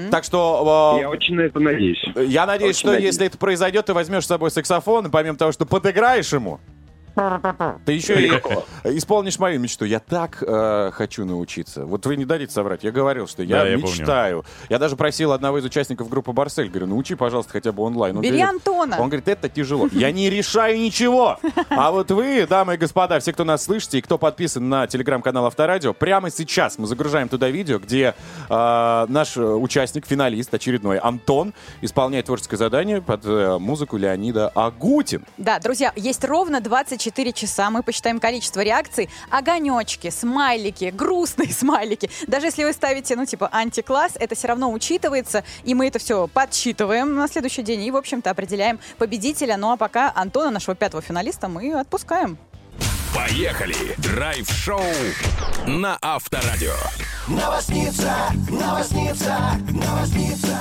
Так что... э, Я очень на это надеюсь. Я надеюсь, Очень что надеюсь. если это произойдет, ты возьмешь с собой саксофон, и помимо того, что подыграешь ему, ты еще и исполнишь мою мечту. Я так э, хочу научиться. Вот вы не дадите соврать. Я говорил, что я Да, я помню. мечтаю. Я даже просил одного из участников группы Барсель, говорю, научи, пожалуйста, хотя бы онлайн. Он Бери говорит- Антона. Он говорит, это тяжело. Я не решаю ничего. А вот вы, дамы и господа, все, кто нас слышите и кто подписан на телеграм-канал Авторадио, прямо сейчас мы загружаем туда видео, где э, наш э, участник, финалист очередной, Антон, исполняет творческое задание под э, музыку Леонида Агутин. Да, друзья, есть ровно 24 24 часа мы посчитаем количество реакций, огонечки, смайлики, грустные смайлики. Даже если вы ставите, ну, типа, антикласс, это все равно учитывается, и мы это все подсчитываем на следующий день и, в общем-то, определяем победителя. Ну, а пока Антона, нашего пятого финалиста, мы отпускаем. Поехали! Драйв-шоу на Авторадио. Новосница, новосница, новосница,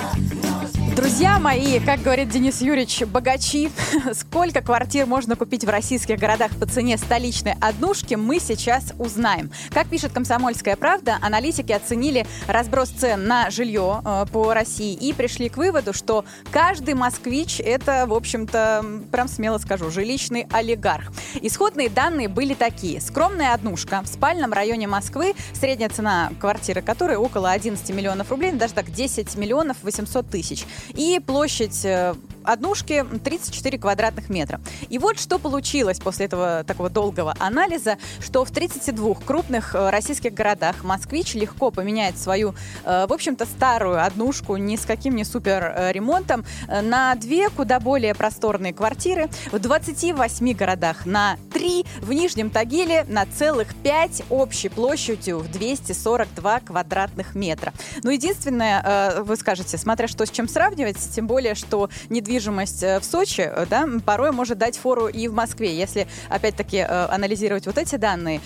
Друзья мои, как говорит Денис Юрьевич, богачи, сколько квартир можно купить в российских городах по цене столичной однушки, мы сейчас узнаем. Как пишет «Комсомольская правда», аналитики оценили разброс цен на жилье э, по России и пришли к выводу, что каждый москвич – это, в общем-то, прям смело скажу, жилищный олигарх. Исходные данные были такие. Скромная однушка в спальном районе Москвы, средняя цена квартиры которой около 11 миллионов рублей, даже так 10 миллионов 800 тысяч. И площадь э, однушки 34 квадратных метра. И вот что получилось после этого такого долгого анализа, что в 32 крупных э, российских городах москвич легко поменяет свою, э, в общем-то, старую однушку ни с каким не супер э, ремонтом на две куда более просторные квартиры. В 28 городах на 3, в Нижнем Тагиле на целых 5 общей площадью в 242 квадратных метра. Но единственное, э, вы скажете, смотря что с чем сравнивать, тем более, что недвижимость э, в Сочи, э, да, порой может дать фору и в Москве. Если, опять-таки, э, анализировать вот эти данные,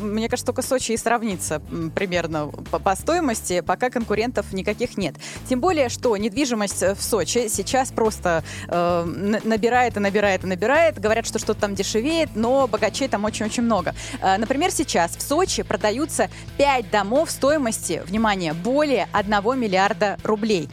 мне кажется, только Сочи и сравнится примерно по, стоимости, пока конкурентов никаких нет. Тем более, что недвижимость в Сочи сейчас просто набирает и набирает и набирает. Говорят, что что-то там дешевеет, но богачей там очень-очень много. Например, сейчас в Сочи продаются 5 домов стоимости, внимание, более 1 миллиарда рублей.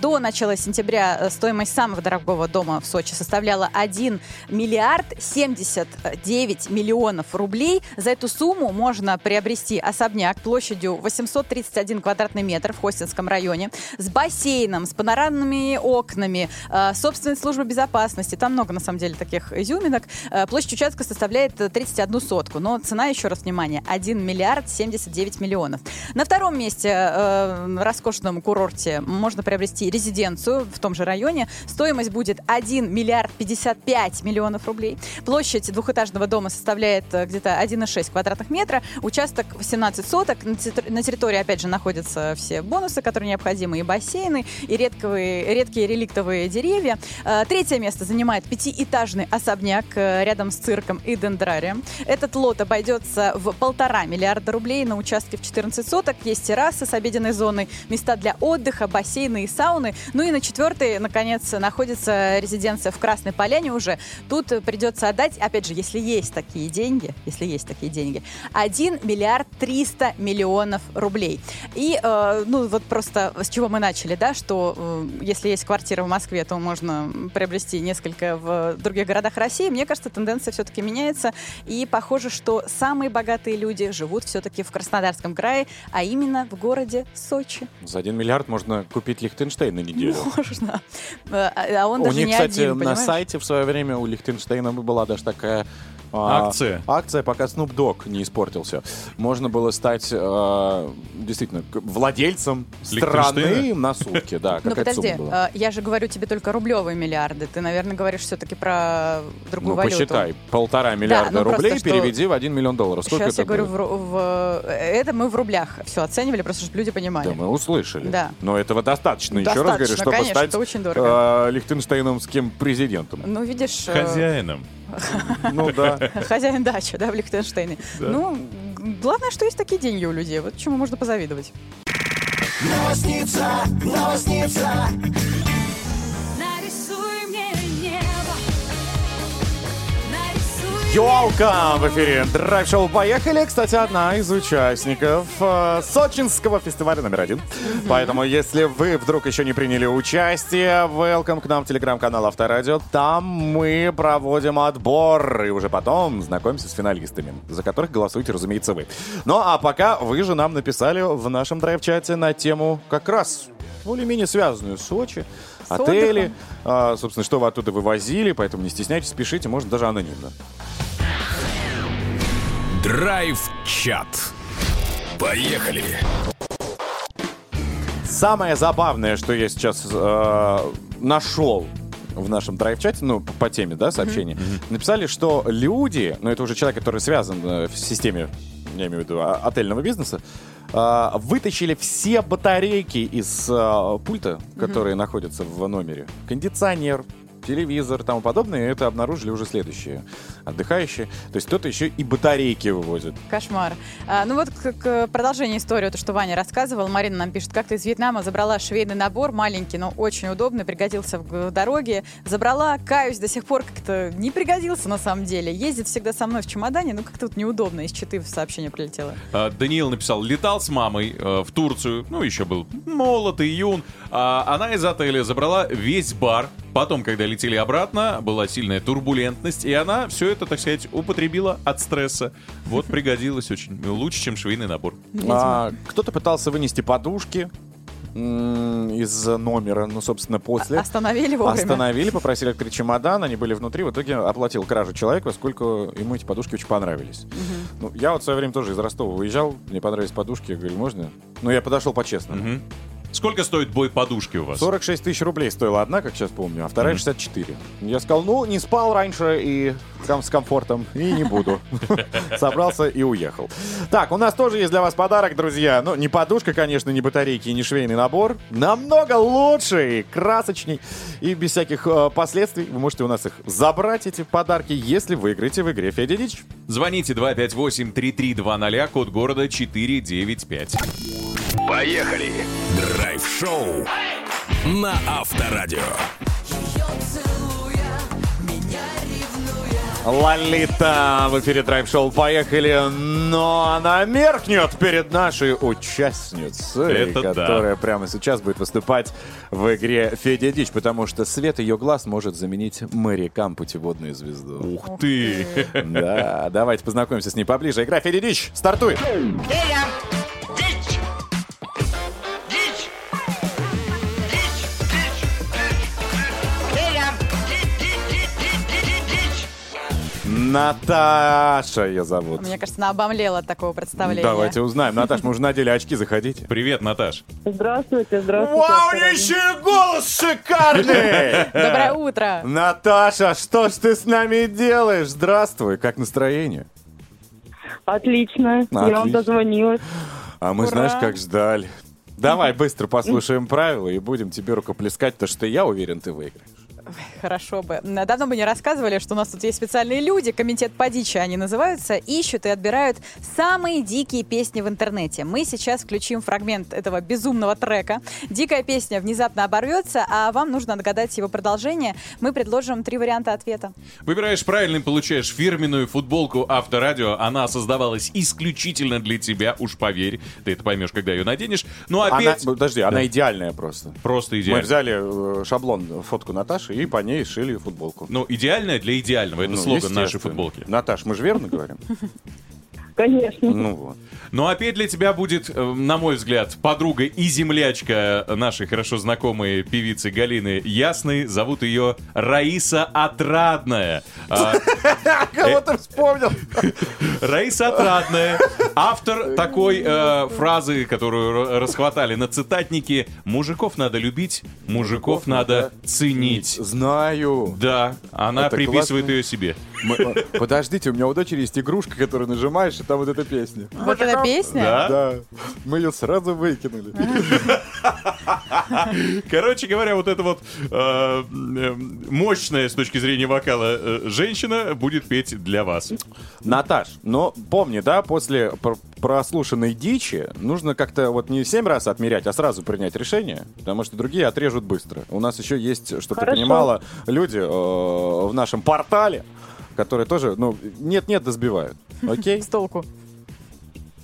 До начала сентября стоимость самого дорогого дома в Сочи составляла 1 миллиард 79 миллионов рублей. За эту сумму можно приобрести особняк площадью 831 квадратный метр в Хостинском районе с бассейном, с панорамными окнами, э, собственной службой безопасности. Там много, на самом деле, таких изюминок. Э, Площадь участка составляет э, 31 сотку, но цена, еще раз внимание, 1 миллиард 79 миллионов. На втором месте э, в роскошном курорте можно приобрести резиденцию в том же районе. Стоимость будет 1 миллиард 55 миллионов рублей. Площадь двухэтажного дома составляет э, где-то 1,6 квадратных метра. Участок 18 соток. На терри- На территории, опять же, находятся все бонусы, которые необходимы. И бассейны, и редковые, редкие реликтовые деревья. Э, Третье место занимает пятиэтажный особняк э, рядом с цирком и дендрарием. Этот лот обойдется в полтора миллиарда рублей на участке в 14 соток. Есть террасы с обеденной зоной, места для отдыха, бассейны и сауны. Ну и на четвертой, наконец, находится резиденция в Красной Поляне уже. Тут э, придется отдать, опять же, если есть такие деньги, если есть такие деньги, 1 миллиард 300 миллионов рублей. И, э, ну, вот просто с чего мы начали, да, что э, если есть квартира в Москве, то можно приобрести несколько в других городах России. Мне кажется, тенденция все-таки меняется. И похоже, что самые богатые люди живут все-таки в Краснодарском крае, а именно в городе Сочи. За 1 миллиард можно купить Лихтенштейн на неделю. Можно. А он у даже них, не кстати, один, на сайте в свое время у Лихтенштейна была даже такая а, Акция. Акция, пока Snoop Dogg не испортился. Можно было стать э, действительно владельцем страны на сутки. Да, Ну подожди, э, я же говорю тебе только рублевые миллиарды. Ты, наверное, говоришь все-таки про другую Ну, валюту. посчитай. Полтора миллиарда ну, просто рублей что- переведи в 1 миллион долларов. Сколько Сейчас это я говорю, в, в- э, это мы в рублях все оценивали, просто чтобы люди понимали. Да, мы услышали. Да. Но этого достаточно, еще раз говорю, Достаточно, чтобы конечно, стать это очень дорого. э, лихтенштейновским президентом. Ну, видишь... э, Хозяином. Ну да. Хозяин дачи, да, в Лихтенштейне. Ну, главное, что есть такие деньги у людей. Вот чему можно позавидовать. Новосница, новосница. Елка в эфире. Драйв-шоу «Поехали». Кстати, одна из участников э, сочинского фестиваля номер один. Поэтому, если вы вдруг еще не приняли участие, welcome к нам в телеграм-канал Авторадио. Там мы проводим отбор. И уже потом знакомимся с финалистами, за которых голосуете, разумеется, вы. Ну, а пока вы же нам написали в нашем драйв-чате на тему как раз более-менее связанную с Сочи. Отели, а, собственно, что вы оттуда вывозили, поэтому не стесняйтесь, пишите, может, даже анонимно. Драйв-чат. Поехали! Самое забавное, что я сейчас э, нашел в нашем драйв-чате, ну, по, по теме, да, сообщения, написали, что люди, ну, это уже человек, который связан э, в системе, я имею в виду, а- отельного бизнеса, а, вытащили все батарейки из а, пульта, которые находятся в номере. Кондиционер, телевизор и тому подобное, и это обнаружили уже следующие отдыхающие. То есть кто-то еще и батарейки вывозит. Кошмар. А, ну вот к, к продолжению истории, то, что Ваня рассказывал, Марина нам пишет, как ты из Вьетнама забрала швейный набор, маленький, но очень удобный, пригодился в, в дороге. Забрала, каюсь, до сих пор как-то не пригодился на самом деле. Ездит всегда со мной в чемодане, ну как-то вот неудобно, из Читы сообщение прилетело. А, Даниил написал, летал с мамой э, в Турцию, ну, еще был молод, июн. А, она из отеля забрала весь бар. Потом, когда летели обратно, была сильная турбулентность, и она все это, так сказать, употребила от стресса. Вот пригодилось очень. Лучше, чем швейный набор. А, кто-то пытался вынести подушки из номера, ну, собственно, после. Остановили вовремя. Остановили, попросили открыть чемодан, они были внутри, в итоге оплатил кражу человек, поскольку ему эти подушки очень понравились. Ну, я вот в свое время тоже из Ростова выезжал, мне понравились подушки, я говорю, можно? Ну, я подошел по-честному. Мгм. Сколько стоит бой подушки у вас? 46 тысяч рублей стоила одна, как сейчас помню, а вторая 64. Я сказал, ну, не спал раньше и ком- с комфортом, и не буду. Собрался и уехал. Так, у нас тоже есть для вас подарок, друзья. Ну, не подушка, конечно, не батарейки, не швейный набор. Намного лучше и красочней. И без всяких э, последствий вы можете у нас их забрать, эти подарки, если выиграете в игре Федя Дич. Звоните 258-3320, код города 495. Поехали! Драйв-шоу на Авторадио. Лолита в эфире драйв-шоу «Поехали», но она меркнет перед нашей участницей, Это да. которая прямо сейчас будет выступать в игре «Федя Дич», потому что свет ее глаз может заменить морякам путеводную звезду. Ух ты! Да, давайте познакомимся с ней поближе. Игра «Федя Дич» стартует! Наташа ее зовут. Мне кажется, она обомлела от такого представления. Давайте узнаем. Наташ, мы уже надели очки, заходите. Привет, Наташ. Здравствуйте, здравствуйте. Вау, у нее еще и голос шикарный! Доброе утро. Наташа, что ж ты с нами делаешь? Здравствуй, как настроение? Отлично. Я вам Отлично. дозвонилась. А мы, Ура! знаешь, как ждали. Давай быстро послушаем правила и будем тебе рукоплескать, потому что я уверен, ты выиграешь. Хорошо бы. Давно бы не рассказывали, что у нас тут есть специальные люди, комитет по дичи они называются, ищут и отбирают самые дикие песни в интернете. Мы сейчас включим фрагмент этого безумного трека. Дикая песня внезапно оборвется, а вам нужно отгадать его продолжение. Мы предложим три варианта ответа. Выбираешь правильно, получаешь фирменную футболку Авторадио. Она создавалась исключительно для тебя, уж поверь. Ты это поймешь, когда ее наденешь. Ну, Она, опять... подожди, она идеальная просто. Просто Мы идеально. взяли э, шаблон, фотку Наташи и по ней шили футболку. Ну, идеальная для идеального. Это Ну, слоган нашей футболки. Наташ, мы же верно говорим? Конечно. Ну вот. Ну, а петь для тебя будет, э, на мой взгляд, подруга и землячка нашей хорошо знакомой певицы Галины Ясной. Зовут ее Раиса Отрадная. А, Кого ты вспомнил? Раиса Отрадная. Автор такой э, фразы, которую расхватали на цитатнике. Мужиков надо любить, мужиков надо ценить. Знаю. Да, она приписывает ее себе. Э, Подождите, у меня у дочери есть игрушка, которую нажимаешь, и там вот эта песня. Вот эта песня? Да? Да. Мы ее сразу выкинули. Короче говоря, вот эта вот э, э, мощная с точки зрения вокала э, женщина будет петь для вас. Наташ, но помни, да, после пр- прослушанной дичи нужно как-то вот не семь раз отмерять, а сразу принять решение, потому что другие отрежут быстро. У нас еще есть, чтобы ты Хорошо. понимала, люди э, в нашем портале, которые тоже, ну, нет-нет, да сбивают. Окей? С толку.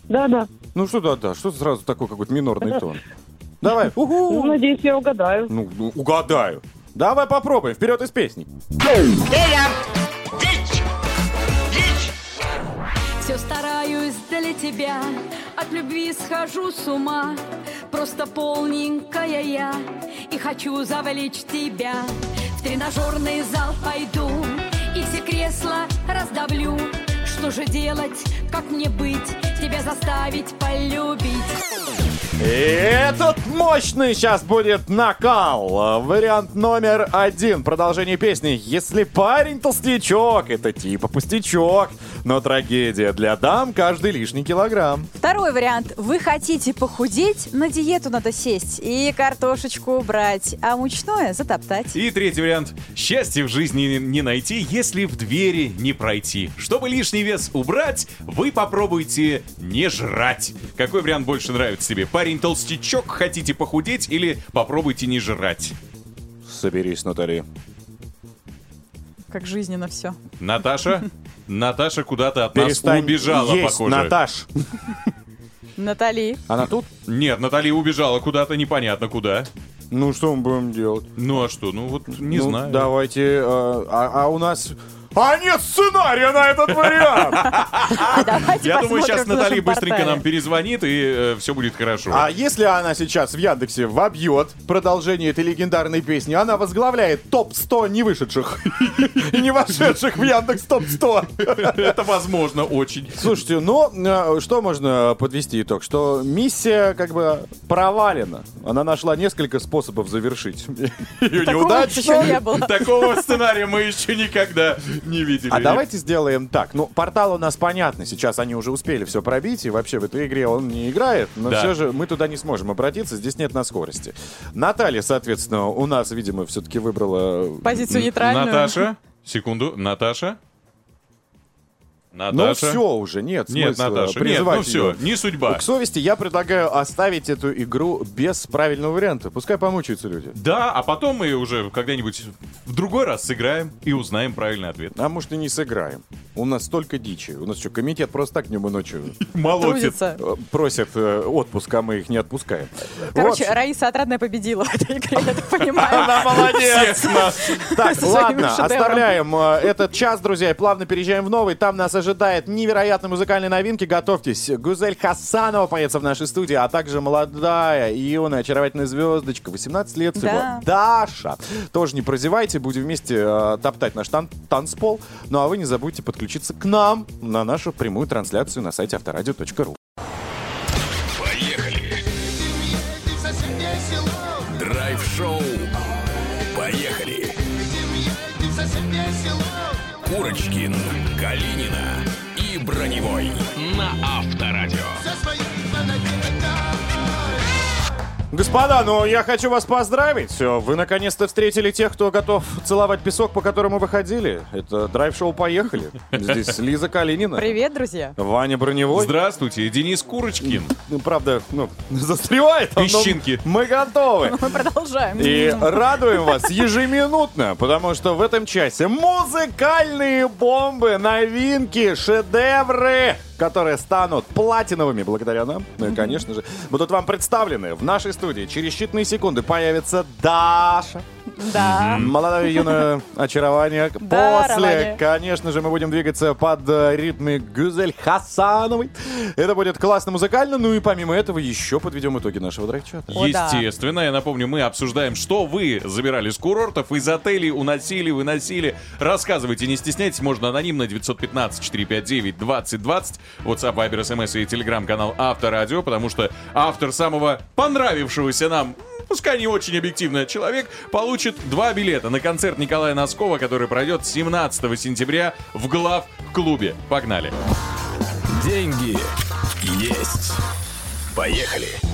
Да-да. Ну что да-да, что сразу такой какой-то минорный тон? Давай, Ну, уху! надеюсь, я угадаю. Ну, ну, угадаю. Давай попробуем, вперед из песни. Все стараюсь для тебя, от любви схожу с ума. Просто полненькая я, и хочу завлечь тебя. В тренажерный зал пойду, кресла раздавлю. Что же делать, как мне быть, тебя заставить полюбить. И этот мощный сейчас будет накал. Вариант номер один. Продолжение песни. Если парень толстячок, это типа пустячок. Но трагедия для дам каждый лишний килограмм. Второй вариант. Вы хотите похудеть, на диету надо сесть и картошечку убрать, а мучное затоптать. И третий вариант. Счастье в жизни не найти, если в двери не пройти. Чтобы лишний вес убрать, вы попробуйте не жрать. Какой вариант больше нравится тебе? Парень толстячок, хотите похудеть или попробуйте не жрать? Соберись, Натали. Как жизненно все. Наташа? Наташа куда-то от Перестань нас убежала, есть, похоже. Наташ. Натали. Она тут? Нет, Наталья убежала куда-то, непонятно куда. Ну, что мы будем делать? Ну, а что? Ну, вот не Ну, знаю. Давайте. э, а, а у нас. А нет сценария на этот вариант! Давайте Я думаю, сейчас Наталья быстренько нам перезвонит, и все будет хорошо. А если она сейчас в Яндексе вобьет продолжение этой легендарной песни, она возглавляет топ-100 не вышедших и не вошедших в Яндекс топ-100. Это возможно очень. Слушайте, ну, э, что можно подвести итог? Что миссия как бы провалена. Она нашла несколько способов завершить ее Такого еще не было. Такого сценария мы еще никогда не видели. А давайте сделаем так. Ну, портал у нас понятно. Сейчас они уже успели все пробить, и вообще в этой игре он не играет. Но Да. все же мы туда не сможем обратиться. Здесь нет на скорости. Наталья, соответственно, у нас, видимо, все-таки выбрала... Позицию нейтральную. Наташа? Секунду. Наташа? Ну Наташа? все уже, нет Нет, смысла Наташа, нет, призывать ну всё, её. не судьба. К совести я предлагаю оставить эту игру без правильного варианта. Пускай помучаются люди. Да, а потом мы уже когда-нибудь в другой раз сыграем и узнаем правильный ответ. А может и не сыграем. У нас столько дичи. У нас что, комитет просто так днем и ночью Молотит. Э, просит э, отпуск, а мы их не отпускаем. Короче. Раиса Отрадная победила в этой игре, я так понимаю. Она молодец! Так, ладно, оставляем э, этот час, друзья, и плавно переезжаем в новый. Там нас ожидает невероятные музыкальные новинки. Готовьтесь. Гузель Хасанова поется в нашей студии, а также молодая, юная, очаровательная звездочка, 18 лет всего. Да. Даша. Тоже не прозевайте, будем вместе э, топтать наш тан- танцпол. Ну а вы не забудьте подключиться к нам на нашу прямую трансляцию на сайте авторадио.ру. Поехали! Драйв-шоу. Поехали! Курочкин, и Броневой Господа, ну я хочу вас поздравить. Все, Вы наконец-то встретили тех, кто готов целовать песок, по которому вы ходили. Это драйв-шоу «Поехали». Здесь Лиза Калинина. Привет, друзья. Ваня Броневой. Здравствуйте, Денис Курочкин. Ну, правда, ну, застревает. он, Песчинки. Мы готовы. Мы продолжаем. И радуем вас ежеминутно, потому что в этом часе музыкальные бомбы, новинки, шедевры, которые станут платиновыми благодаря нам. Ну и, конечно же, будут вам представлены в нашей студии. Через считанные секунды появится Даша. Да. Молодое юное очарование. Да, После, Романе. конечно же, мы будем двигаться под э, ритмы Гюзель Хасановой. Это будет классно музыкально. Ну и помимо этого еще подведем итоги нашего драйв-чата. О, да. Естественно, я напомню, мы обсуждаем, что вы забирали с курортов, из отелей, уносили, выносили. Рассказывайте, не стесняйтесь, можно анонимно 915-459-2020, WhatsApp, Viber, SMS и телеграм-канал Авторадио, потому что автор самого понравившегося нам пускай не очень объективно, человек получит два билета на концерт Николая Носкова, который пройдет 17 сентября в глав-клубе. Погнали. Деньги есть. Поехали!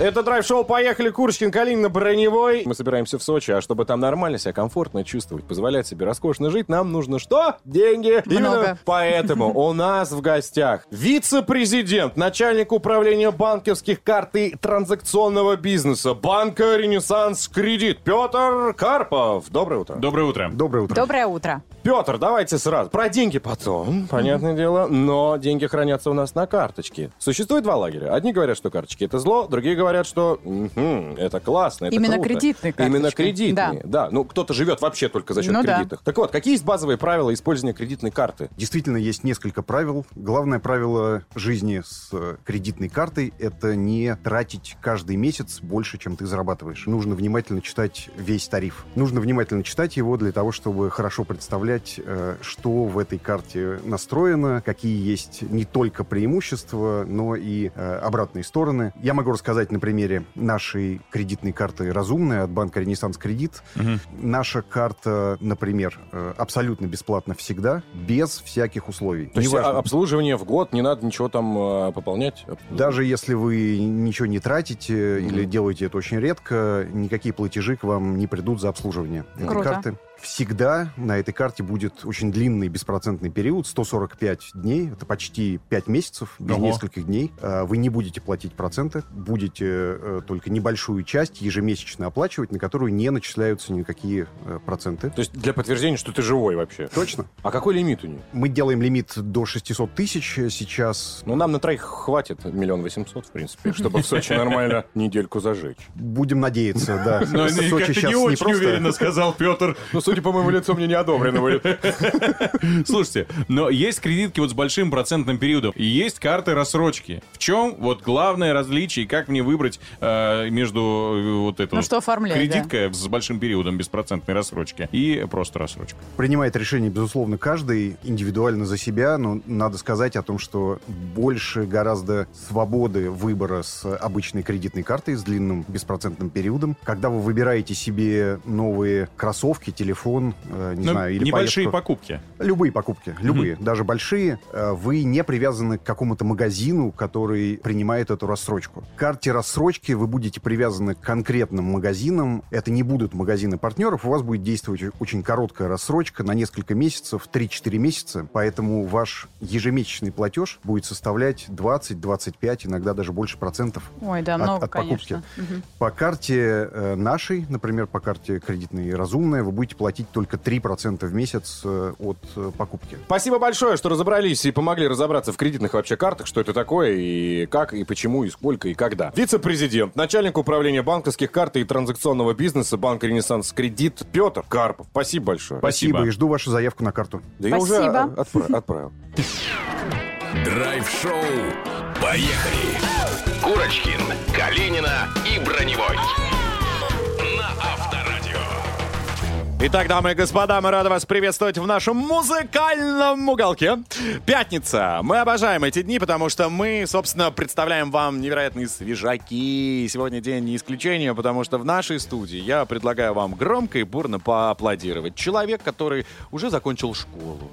Это драйв-шоу «Поехали!» Курочкин, Калинина, Броневой. Мы собираемся в Сочи, а чтобы там нормально себя комфортно чувствовать, позволять себе роскошно жить, нам нужно что? Деньги. Именно поэтому у нас в гостях вице-президент, начальник управления банковских карт и транзакционного бизнеса банка «Ренессанс Кредит» Петр Карпов. Доброе утро. Доброе утро. Доброе утро. Доброе утро. Петр, давайте сразу. Про деньги потом, понятное дело, но деньги хранятся у нас на карточке. Существует два лагеря. Одни говорят, что карточки это зло, другие говорят, говорят, что «Мгм, это классно, это Именно круто». кредитные Именно карточки. кредитные, да. Ну, кто-то живет вообще только за счет Ну да. кредитных. Так вот, какие есть базовые правила использования кредитной карты? Действительно, есть несколько правил. Главное правило жизни с э, кредитной картой – это не тратить каждый месяц больше, чем ты зарабатываешь. Нужно внимательно читать весь тариф. Нужно внимательно читать его для того, чтобы хорошо представлять, э, что в этой карте настроено, какие есть не только преимущества, но и э, обратные стороны. Я могу рассказать на примере нашей кредитной карты «Разумная» от банка «Ренессанс Кредит». Наша карта, например, э, абсолютно бесплатна всегда, без всяких условий. То есть Неважно. обслуживание в год, не надо ничего там э, пополнять? Даже если вы ничего не тратите или делаете это очень редко, никакие платежи к вам не придут за обслуживание этой Круто. карты. Всегда на этой карте будет очень длинный беспроцентный период, 145 дней, это почти 5 месяцев, без Ого. нескольких дней. А, Вы не будете платить проценты, будете э, только небольшую часть ежемесячно оплачивать, на которую не начисляются никакие э, проценты. То есть для подтверждения, что ты живой вообще? Точно. А какой лимит у нее? Мы делаем лимит до 600 тысяч сейчас. Ну, нам на троих хватит миллион восемьсот, в принципе, чтобы в Сочи нормально недельку зажечь. Будем надеяться, да. Ну, Сочи щас не очень уверенно сказал Петр. Ну, судя по моему лицу, мне не одобрено будет. Слушайте, но есть кредитки вот с большим процентным периодом, и есть карты рассрочки. В чем вот главное различие, и как мне выбрать э, между э, вот эту Ну, что оформлять, кредиткой с большим периодом беспроцентной рассрочки и просто рассрочка? Принимает решение, безусловно, каждый индивидуально за себя, но надо сказать о том, что больше гораздо свободы выбора с обычной кредитной картой с длинным беспроцентным периодом. Когда вы выбираете себе новые кроссовки, телефон, э, не Ну, знаю, или небольшие поездку- покупки. Любые покупки, любые, даже большие, э, вы не привязаны к какому-то магазину, который принимает эту рассрочку. Карте рассрочки вы будете привязаны к конкретным магазинам. Это не будут магазины партнеров, у вас будет действовать очень короткая рассрочка на несколько месяцев, 3-4 месяца, поэтому ваш ежемесячный платеж будет составлять 20, 25, иногда даже больше процентов Ой, да, от- много, от покупки. Мгм. По карте э, нашей, например, по карте кредитной «Разумная», вы будете платить только 3% в месяц э, от э, покупки. Спасибо большое, что разобрались и помогли разобраться в кредитных вообще картах, что это такое, и как, и почему, и сколько, и когда. Вице-президент, начальник управления банковских карт и транзакционного бизнеса банка «Ренессанс Кредит» Петр Карпов. Спасибо большое. Спасибо, и жду вашу заявку на карту. Да я уже Спасибо. а, отпра- отправил. Драйв-шоу. Поехали! Курочкин, Калинина и Броневой. Итак, дамы и господа, мы рады вас приветствовать в нашем музыкальном уголке. Пятница. Мы обожаем эти дни, потому что мы, собственно, представляем вам невероятные свежаки. Сегодня день не исключение, потому что в нашей студии я предлагаю вам громко и бурно поаплодировать. Человек, который уже закончил школу.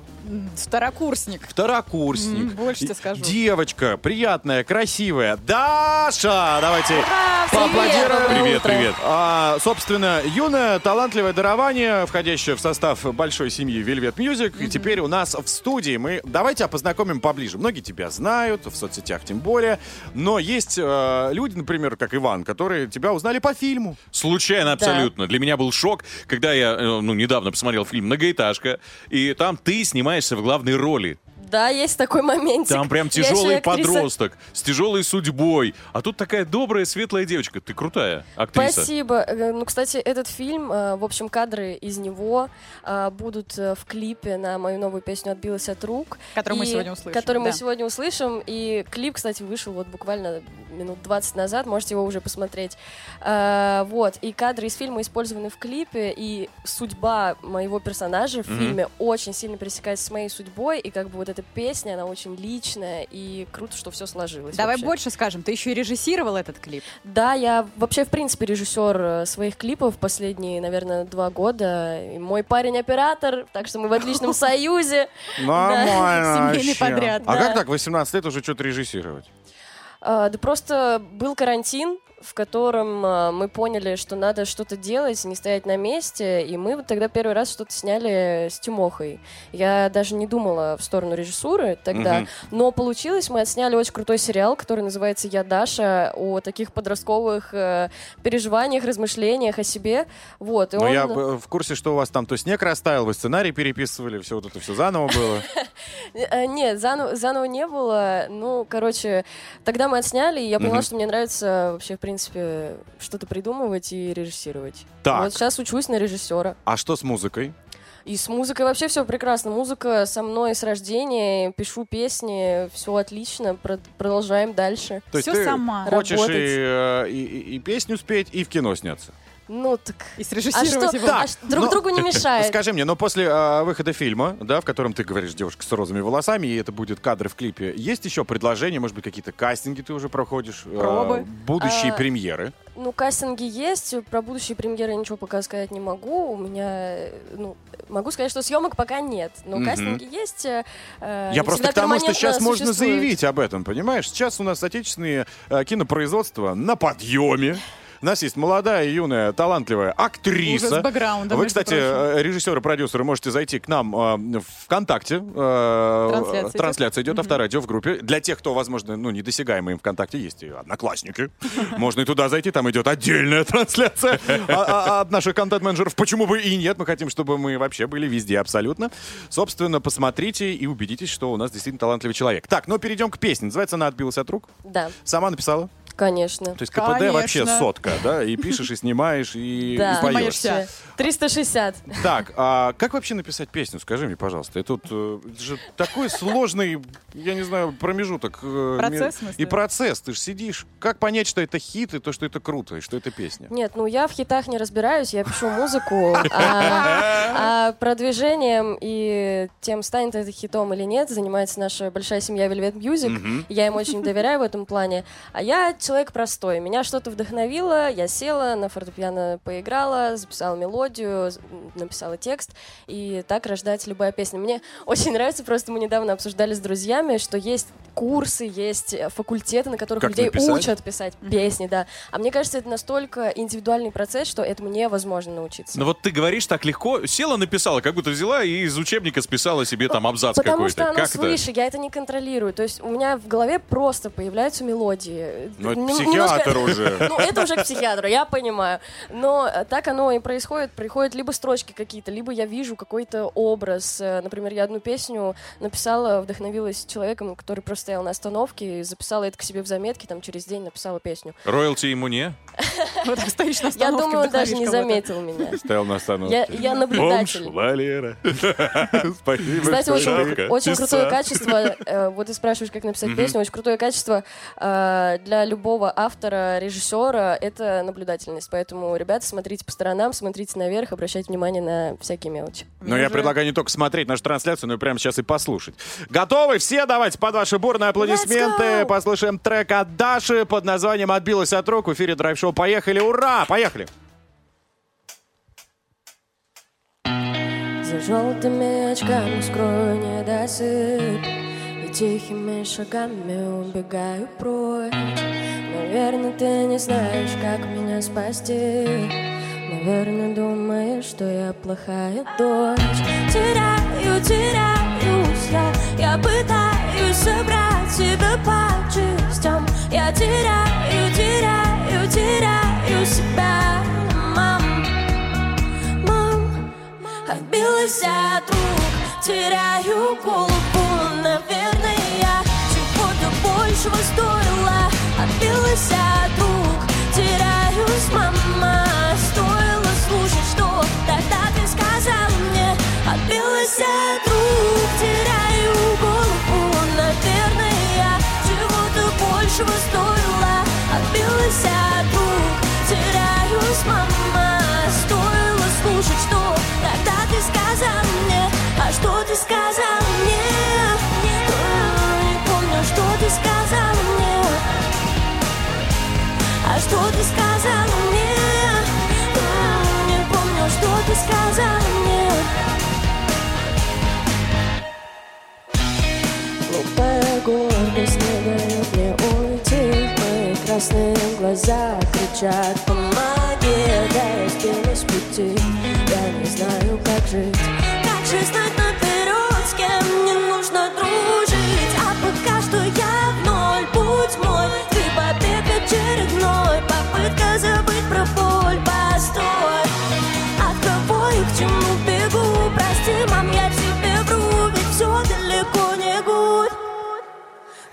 Второкурсник. Второкурсник. М, больше тебе скажу. Девочка, приятная, красивая. Даша! Давайте Ура, поаплодируем. привет, Привет. А, собственно, юное, талантливое дарование, входящее в состав большой семьи Velvet Music. И теперь у нас в студии мы... Давайте познакомим поближе. Многие тебя знают, в соцсетях тем более. Но есть э, люди, например, как Иван, которые тебя узнали по фильму. Случайно абсолютно. Для меня был шок, когда я э, ну, недавно посмотрел фильм «Многоэтажка», и там ты снимаешься в главной роли. Да, есть такой моментик. Там прям тяжелый подросток с тяжелой судьбой. А тут такая добрая, светлая девочка. Ты крутая актриса. Спасибо. Э, Ну, кстати, этот фильм, э, в общем, кадры из него э, будут в клипе на мою новую песню «Отбилась от рук». Который мы И- сегодня услышим, Который мы да. сегодня услышим. И клип, кстати, вышел вот буквально минут 20 назад. Можете его уже посмотреть. Вот. И кадры из фильма использованы в клипе. И судьба моего персонажа в Мгм. фильме очень сильно пересекается с моей судьбой. И как бы вот эта песня, она очень личная. И круто, что все сложилось. Давай вообще. больше скажем. Ты еще и режиссировал этот клип. Да, я вообще, в принципе, режиссер э, своих клипов последние, наверное, два года. И мой парень оператор, так что мы в отличном союзе. Нормально Семейный вообще. подряд. А как так, 18 лет уже что-то режиссировать? А, Да просто был карантин, в котором а, мы поняли, что надо что-то делать, не стоять на месте, и мы вот тогда первый раз что-то сняли с Тимохой. Я даже не думала в сторону режиссуры тогда, Мгм. но получилось, мы отсняли очень крутой сериал, который называется «Я Даша», о таких подростковых э, переживаниях, размышлениях о себе. Вот, и Ну, он... я э, в курсе, что у вас там то снег растаял, вы сценарий переписывали, все вот это все заново было. Э, Нет, заново, не было. Ну, короче, тогда мы отсняли, и я поняла, что мне нравится вообще, в принципе, принципе, что-то придумывать и режиссировать. Так. Вот сейчас учусь на режиссера. А что с музыкой? И с музыкой вообще все прекрасно. Музыка со мной с рождения, пишу песни, все отлично, про- продолжаем дальше. То есть ты хочешь и, Работать. э, и, и- и песню спеть, и в кино сняться? Ну так. И А срежиссировать что, его. а ш- друг Ну, другу не мешает. Скажи мне, но после э, выхода фильма, да, в котором ты говоришь девушка с розовыми волосами, и это будет кадры в клипе, есть еще предложения, может быть, какие-то кастинги ты уже проходишь? э, Пробы. будущие А, премьеры? Ну, кастинги есть, про будущие премьеры я ничего пока сказать не могу. У меня, э, ну, могу сказать, что съемок пока нет, но Мгм. кастинги есть. э, э, Я просто к тому, что сейчас можно существуют. заявить об этом, понимаешь? Сейчас у нас отечественные э, кинопроизводства на подъеме. У нас есть молодая, юная, талантливая актриса. Уже с бэкграундом, Вы, кстати, прочим. э, режиссеры, продюсеры, можете зайти к нам э, в ВКонтакте. э, Трансляция идет. Трансляция идет, авторадио в группе. Для тех, кто, возможно, ну, недосягаемый им ВКонтакте, есть и одноклассники. Можно и туда зайти, там идет отдельная трансляция а- а- от наших контент-менеджеров. Почему бы и нет? Мы хотим, чтобы мы вообще были везде абсолютно. Собственно, посмотрите и убедитесь, что у нас действительно талантливый человек. Так, ну перейдем к песне. Называется «Она отбилась от рук». Да, Сама написала? Конечно. То есть КПД вообще сотка, да? И пишешь, и снимаешь, и, Да, и поешь. Снимаешься. 360. Так, а как вообще написать песню? Скажи мне, пожалуйста. Это, тут, э, это же такой сложный, я не знаю, промежуток. э, Процесс? И процесс. Ты же сидишь. Как понять, что это хит, и то, что это круто, и что это песня? Нет, ну я в хитах не разбираюсь, я пишу музыку, а, а продвижением и тем, станет это хитом или нет, занимается наша большая семья Velvet Music. Я им очень доверяю в этом плане. А я человек простой. Меня что-то вдохновило, я села, на фортепиано поиграла, записала мелодию, написала текст, и так рождается любая песня. Мне очень нравится, просто мы недавно обсуждали с друзьями, что есть курсы, есть э, факультеты, на которых Как людей написать? учат писать песни, да. А мне кажется, это настолько индивидуальный процесс, что этому невозможно научиться. Ну вот ты говоришь так легко, села, написала, как будто взяла и из учебника списала себе там абзац Потому какой-то. что оно как свыше, я это не контролирую. То есть у меня в голове просто появляются мелодии. Ну, психиатр уже. Ну, это уже к психиатру, я понимаю. Но так оно и происходит. Приходят либо строчки какие-то, либо я вижу какой-то образ. Э, Например, я одну песню написала, вдохновилась человеком, который просто стоял на остановке, и записала это к себе в заметке, там через день написала песню. Роялти ему не? Вот так стоишь на Я думаю, он даже не заметил меня. Стоял на остановке. Я- наблюдатель. Валера. Спасибо, Кстати, очень, крутое качество. э, вот ты спрашиваешь, как написать песню. Очень крутое качество э, для любого автора, режиссера это наблюдательность. Поэтому, ребята, смотрите по сторонам, смотрите наверх, обращайте внимание на всякие мелочи. Но я предлагаю не только смотреть нашу трансляцию, но и прямо сейчас и послушать. Готовы все? Давайте под ваши бурные аплодисменты послушаем трек от Даши под названием «Отбилась от рук» в эфире драйв-шоу. Поехали, ура! Поехали! За желтыми очками скрою недосып тихими шагами убегаю прочь. Наверное, ты не знаешь, как меня спасти. Наверное, думаешь, что я плохая дочь. Теряю, теряюсь я. Я пытаюсь собрать себя по частям. Я теряю, теряю, теряю себя. Мам, мам, Отбилась от рук, теряю голову Наверное, большего стоила Отбилась от рук, теряюсь, мама Стоило слушать, что тогда ты сказал мне. Отбилась от рук, теряю голову Наверное, я чего-то большего стоила. Отбилась от рук, теряюсь, мама Стоило слушать, что тогда ты сказал мне. А что ты сказал мне? А что ты сказал мне? Не помню, что ты сказал мне. Глупая гордость не дает мне уйти. Мои красные глаза кричат Помоги, да я с пути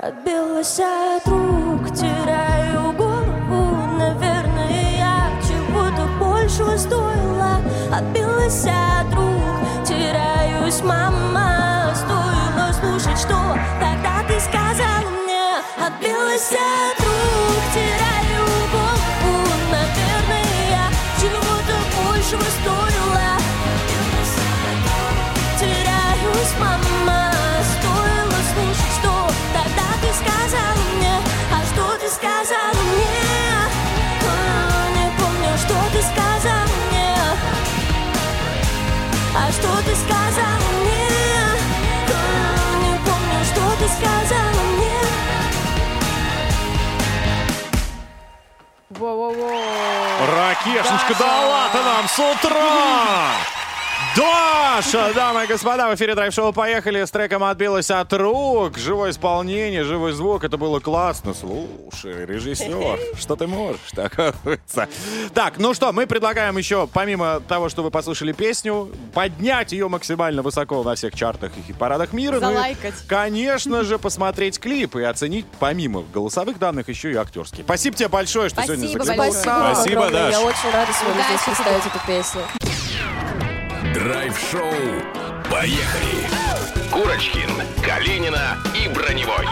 Отбилась от рук, теряю голову. Наверное, я чего-то большего стоила. Отбилась от рук, теряюсь, мама. Стоило слушать, что тогда ты сказала мне. Отбилась от Ракешечка, да. ладно нам с утра! Даша, дамы и господа, в эфире драйв-шоу «Поехали» с треком «Отбилась от рук». Живое исполнение, живой звук, это было классно. Слушай, режиссер, что ты можешь? Так, оказывается. так, ну что, мы предлагаем еще, помимо того, что вы послушали песню, поднять ее максимально высоко на всех чартах и хит-парадах мира. Ну и, Залайкать. конечно же, посмотреть клип и оценить, помимо голосовых данных, еще и актерские. Спасибо тебе большое, что сегодня Спасибо заглянула. большое. Спасибо, огромное. Даш. Я очень рада сегодня здесь представить эту песню. Драйв-шоу. Поехали. Курочкин, Калинина и Броневой.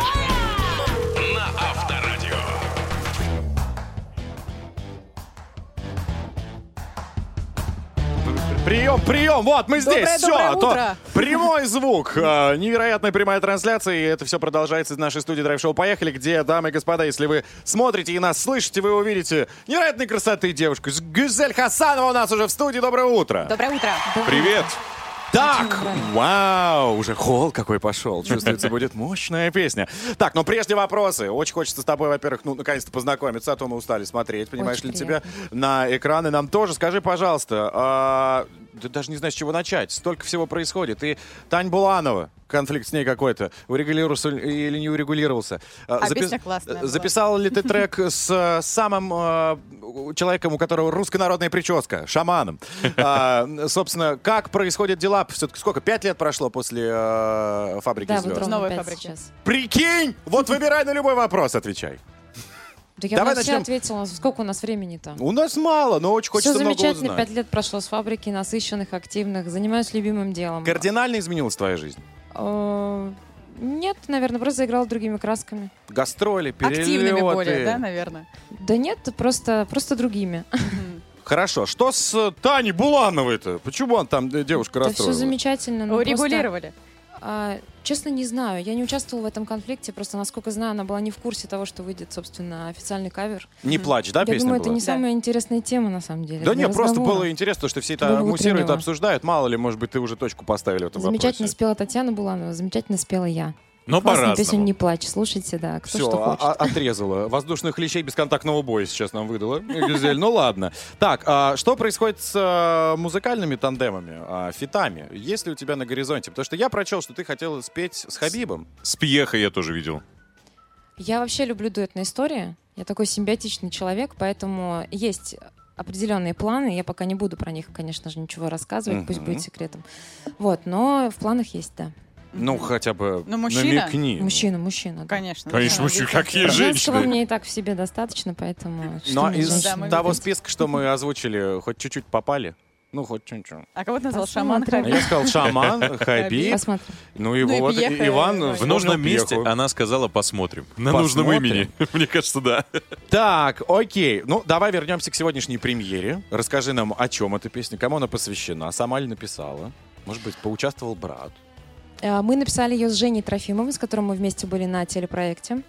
Прием, прием, вот мы здесь, Доброе, все, доброе то утро. прямой звук, э, невероятная прямая трансляция, и это все продолжается из нашей студии Драйв Шоу Поехали, где, дамы и господа, если вы смотрите и нас слышите, вы увидите невероятной красоты девушку. Гюзель Хасанова у нас уже в студии, доброе утро. Доброе утро. Привет. Так, вау, уже холл какой пошел. Чувствуется, будет мощная песня. Так, но прежде вопросы. Очень хочется с тобой, во-первых, ну, наконец-то познакомиться, а то мы устали смотреть, понимаешь Очень ли, тебя на экраны. Нам тоже скажи, пожалуйста, а, да даже не знаю, с чего начать. Столько всего происходит. И Тань Буланова, конфликт с ней какой-то, урегулировался или не урегулировался. А песня классная была. Записал ли ты трек с э, самым э, человеком, у которого русская народная прическа, шаманом? А, собственно, как происходят дела? Все-таки сколько? Пять лет прошло после э, «Фабрики Да, звезд»? вот ровно Новой пять фабрики. сейчас. Прикинь! Вот выбирай на любой вопрос, отвечай. Да я Давай вообще начнем. ответила. Сколько у нас времени-то? У нас мало, но очень хочется Все много замечательно. узнать. Пять лет прошло с фабрики, насыщенных, активных. Занимаюсь любимым делом. Кардинально изменилась твоя жизнь? Э, Нет, наверное, просто заиграла другими красками. Гастроли, перелеты. Активными более, да, наверное? Да нет, просто, просто другими. Хорошо. Что с э, Таней Булановой-то? Почему он там э, девушка Да все замечательно. ну, Урегулировали. просто, а, честно, не знаю. Я не участвовала в этом конфликте. Просто, насколько знаю, она была не в курсе того, что выйдет, собственно, официальный кавер. Не плачь, да, Я песня думаю, была? это не самая интересная тема, на самом деле. Да нет, просто было интересно, что все это муссируют, обсуждают. Мало ли, может быть, ты уже точку поставили в этом Замечательно вопросе. спела Татьяна Буланова, замечательно спела я. Но Классную песню по-разному. «Не плачь». Слушайте, да, кто Все, что хочет. а, отрезала. Воздушных клещей бесконтактного боя сейчас нам выдала. Гюзель, ну ладно. Так, а что происходит с а, музыкальными тандемами, а, фитами? Есть ли у тебя на горизонте? Потому что я прочел, что ты хотела спеть с Хабибом. С Пьехой я тоже видел. Я вообще люблю дуэтные истории. Я такой симбиотичный человек, поэтому есть определенные планы. Я пока не буду про них, конечно же, ничего рассказывать, пусть будет секретом. Вот, но в планах есть, да. Ну, хотя бы Ну, мужчина? намекни. Мужчина, мужчина. да. Конечно. Конечно, мужчина. Какие Женского женщины? мне и так в себе достаточно, поэтому... Но мне из женщины того списка, что мы озвучили, хоть чуть-чуть попали? Ну, хоть чуть-чуть. А кого ты назвал? Шаман. Хабиб? Я сказал шаман, Хабиб. Посмотрим. Ну, его Ну и вот Иван. В нужном месте она сказала «посмотрим». На нужном имени. Мне кажется, да. Так, окей. Ну, давай вернемся к сегодняшней премьере. Расскажи нам, о чем эта песня, кому она посвящена, сама ли написала? Может быть, поучаствовал брат? Э, Мы написали ее с Женей Трофимовым, с которым мы вместе были на телепроекте.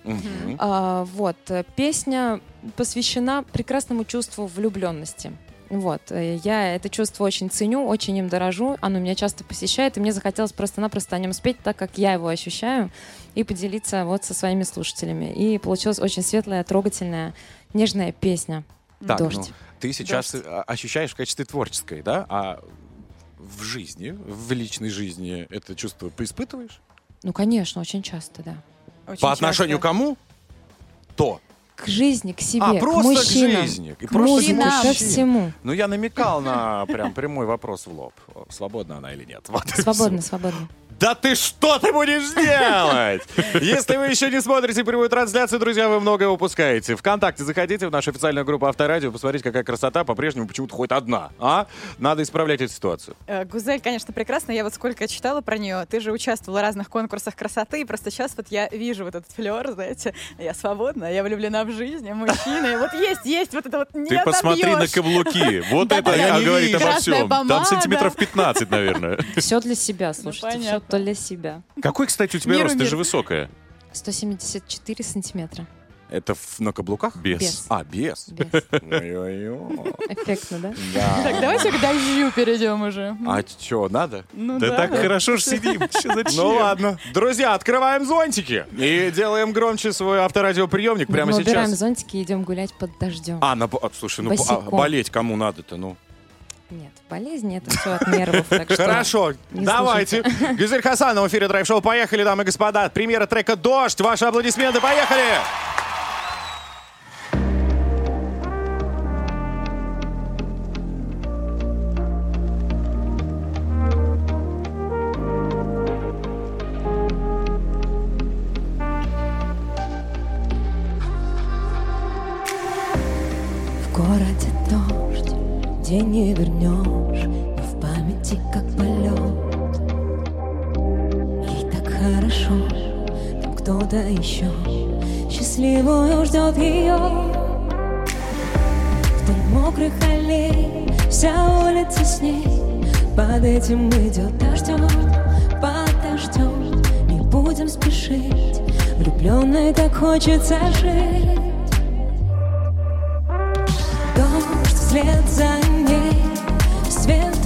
А, вот. э, Песня посвящена прекрасному чувству влюбленности. Вот. э, Я это чувство очень ценю, очень им дорожу. Оно меня часто посещает, и мне захотелось просто-напросто о нем спеть так, как я его ощущаю, и поделиться вот со своими слушателями. И получилась очень светлая, трогательная, нежная песня. Так, Дождь. ну, ты сейчас э, ощущаешь в качестве творческой, да? А в жизни, в личной жизни это чувство поиспытываешь? Ну, конечно, очень часто, да. Очень По отношению к часто. кому? То. К жизни, к себе, А, к просто к мужчинам, жизни. И к просто к музыке, ко мужчине. всему. Ну, я намекал на прям прямой вопрос в лоб. Свободна она или нет? Вот всё. свободно. Да ты что ты будешь делать? Если вы еще не смотрите прямую трансляцию, друзья, вы многое упускаете. Вконтакте заходите в нашу официальную группу Авторадио, посмотрите, какая красота, по-прежнему почему-то хоть одна. А? Надо исправлять эту ситуацию. Э, Гузель, конечно, прекрасна. Я вот сколько читала про нее. Ты же участвовала в разных конкурсах красоты. И просто сейчас вот я вижу вот этот флер, знаете. Я свободна, я влюблена в жизнь, я мужчина. И вот есть, есть вот это вот не Ты посмотри на каблуки. Вот это говорит обо всем. Там сантиметров 15, наверное. Все для себя, слушайте, все понятно. для себя. Какой, кстати, у тебя Миру рост? Ты мир. же высокая. 174 сантиметра. Это в- на каблуках? Без. Без. А, без. Без. Ой-ой-ой. Эффектно, да? Да. Так, давайте к дождю перейдем уже. А что, надо? Ну Да да. так хорошо ж сидим. Ну ладно. Друзья, открываем зонтики и делаем громче свой авторадиоприемник прямо Мы убираем сейчас. зонтики и идем гулять под дождем. А, на, а, слушай, ну а болеть кому надо-то, ну? Нет, болезнь это все от нервов. Хорошо, давайте. Гюзель Хасанова в эфире драйв-шоу. Поехали, дамы и господа. Премьера трека «Дождь». Ваши аплодисменты. Поехали! В городе день не вернешь, но в памяти как полет. Ей так хорошо, там кто-то еще счастливую ждет ее. Вдоль мокрых аллей вся улица с ней, под этим идет дождем, под дождем. Не будем спешить, влюбленной так хочется жить. Дождь вслед за ней, свет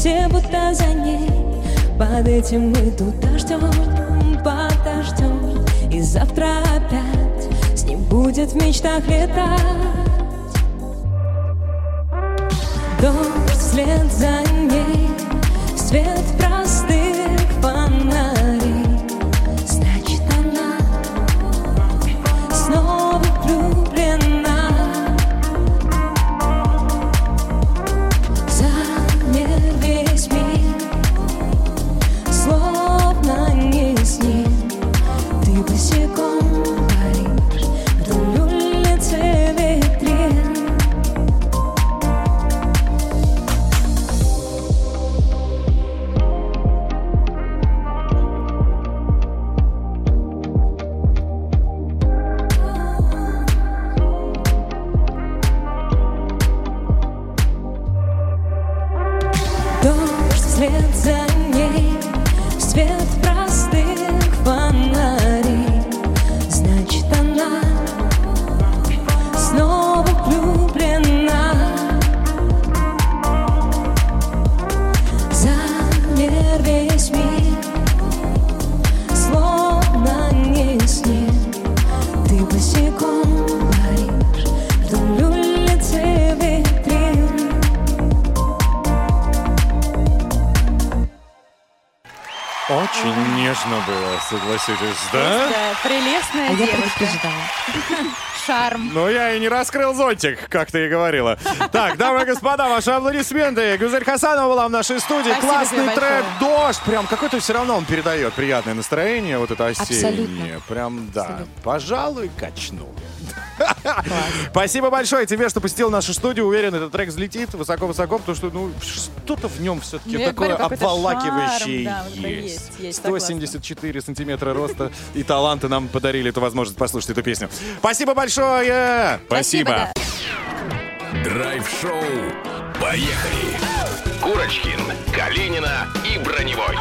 все будто за ней. Под этим дождем, под дождем И завтра опять с ним будет в мечтах летать. Дождь вслед за ней, свет простых раскрыл зонтик, как ты и говорила. Так, дамы и господа, ваши аплодисменты. Гюзель Хасанова была в нашей студии. Спасибо Классный трек большое. «Дождь». Прям какой-то все равно он передает приятное настроение, вот это осеннее. Абсолютно. Прям, да. Пожалуй, качну. Спасибо большое тебе, что посетил нашу студию. Уверен, этот трек взлетит высоко-высоко, потому что, ну, что-то в нем все-таки Ну, такое обволакивающее есть. есть, есть, согласна. 174 сантиметра роста и таланты нам подарили эту возможность послушать эту песню. Спасибо большое! Спасибо. Драйв-шоу. Поехали. Курочкин, Калинина и Броневой.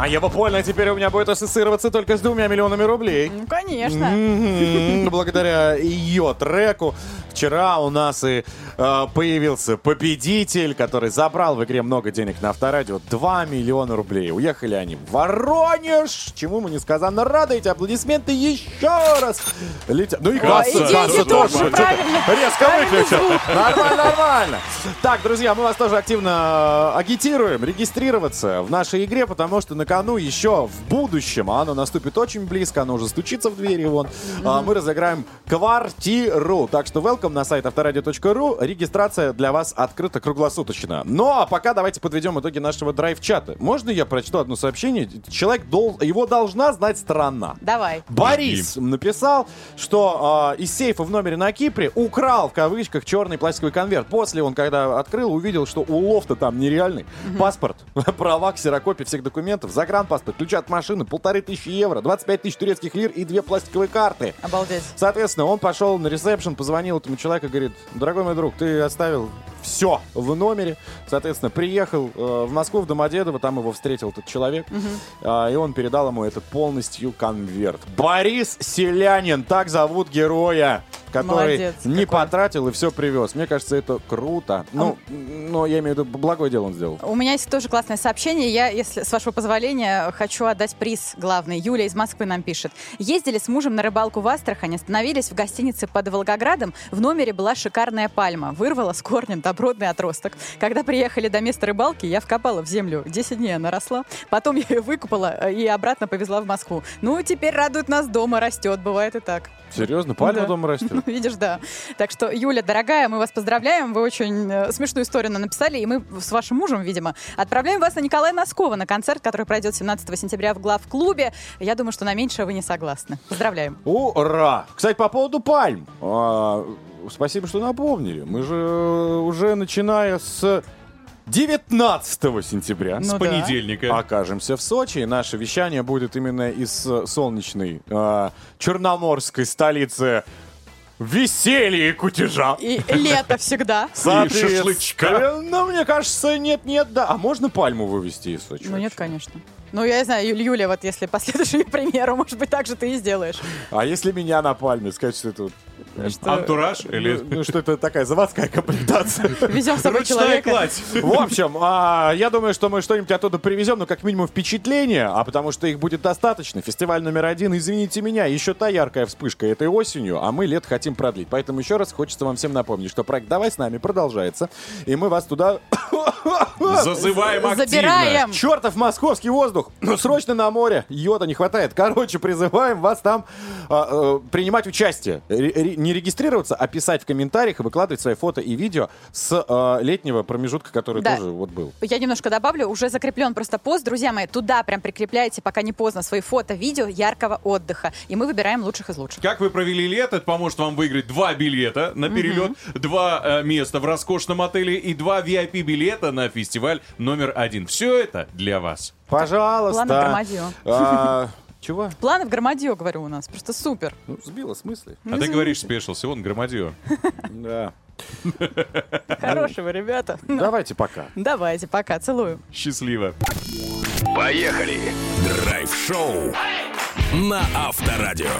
А Европольная теперь у меня будет ассоциироваться только с двумя миллионами рублей. Ну, конечно. Благодаря ее треку вчера у нас и э, появился победитель, который забрал в игре много денег на авторадио. 2 миллиона рублей. Уехали они в Воронеж, чему мы несказанно рады. Эти аплодисменты еще раз летят. Ну и касса, и касса тоже. Резко выключил. Нормально, нормально. Так, друзья, мы вас тоже активно э, агитируем регистрироваться в нашей игре, потому что на кону еще в будущем, а оно наступит очень близко, оно уже стучится в двери, вон, а, мы разыграем квартиру. Так что welcome на сайт авторадио.ру. Регистрация для вас открыта круглосуточно. Ну, а пока давайте подведем итоги нашего драйв-чата. Можно я прочту одно сообщение? Человек, дол... его должна знать страна. Давай. Борис написал, что э, из сейфа в номере на Кипре украл в кавычках черный пластиковый конверт. После он, когда открыл, увидел, что улов-то там нереальный. Паспорт, права, ксерокопия всех документов, загранпаспорт, ключи от машины, полторы тысячи евро, 25 тысяч турецких лир и две пластиковые карты. Обалдеть. Соответственно, он пошел на ресепшн, позвонил этому человеку и говорит, дорогой мой друг, ты оставил все в номере. Соответственно, приехал э, в Москву, в Домодедово, там его встретил этот человек, а, и он передал ему этот полностью конверт. Борис Селянин, так зовут героя, который Молодец не потратил и все привез. Мне кажется, это круто. Ну, но я имею в виду, благое дело он сделал. У меня есть тоже классное сообщение. Я, если с вашего позволения, хочу отдать приз главный. Юля из Москвы нам пишет. Ездили с мужем на рыбалку в Астрахань, остановились в гостинице под Волгоградом. В номере была шикарная пальма. Вырвала с корнем добротный отросток. Когда приехали до места рыбалки, я вкопала в землю. 10 дней она росла. Потом я ее выкупала э, и обратно повезла в Москву. Ну, теперь радует нас дома, растет. Бывает и так. Серьезно, пальма Да. дома растет? Ну, видишь, да. Так что, Юля, дорогая, мы вас поздравляем. Вы очень э, смешную историю нам написали, и мы с вашим мужем, видимо, отправляем вас на Николая Носкова на концерт, который пройдет 17 сентября в главклубе. Я думаю, что на меньшее вы не согласны. Поздравляем. Ура! Кстати, по поводу пальм. А, спасибо, что напомнили. Мы же уже начиная с 19 сентября. Ну С да. понедельника. Окажемся в Сочи. И наше вещание будет именно из э, солнечной а, черноморской столицы веселья и кутежа. И лето всегда. Соответственно, шашлычка. Ну, мне кажется, нет-нет, да. А можно пальму вывести из Сочи? Ну нет, конечно. Ну, я не знаю, Юль- Юля, вот если последуешь ее примеру, может быть, так же ты и сделаешь. А если меня на пальме сказать, что это... вот, Что- Антураж или... Ну, ну, что это такая заводская комплектация. Везем с собой Ручная человека. кладь. В общем, а, я думаю, что мы что-нибудь оттуда привезем, ну, как минимум, впечатление, а потому что их будет достаточно. Фестиваль номер один, извините меня, еще та яркая вспышка этой осенью, а мы лет хотим продлить. Поэтому еще раз хочется вам всем напомнить, что проект «Давай с нами» продолжается, и мы вас туда... Зазываем активно. Забираем. Чертов московский воздух! Ну, срочно на море! Йода не хватает. Короче, призываем вас там а, э, принимать участие. Не регистрироваться, а писать в комментариях и выкладывать свои фото и видео с э, летнего промежутка, который Да. тоже вот был. Я немножко добавлю, уже закреплен просто пост. Друзья мои, туда прям прикрепляйте, пока не поздно, свои фото, видео яркого отдыха. И мы выбираем лучших из лучших. Как вы провели лето, это поможет вам выиграть два билета на перелет, два э, места в роскошном отеле и два VIP-билета на фестиваль номер один. Все это для вас. Пожалуйста. Громадье. Чего? Планы в Громадье, говорю, у нас. Просто супер. Ну, сбила с мысли. А ты говоришь, спешился, он громадье. Да. Хорошего, ребята. Давайте пока. Давайте, пока. Целую. Счастливо. Поехали! Драйв-шоу на Авторадио.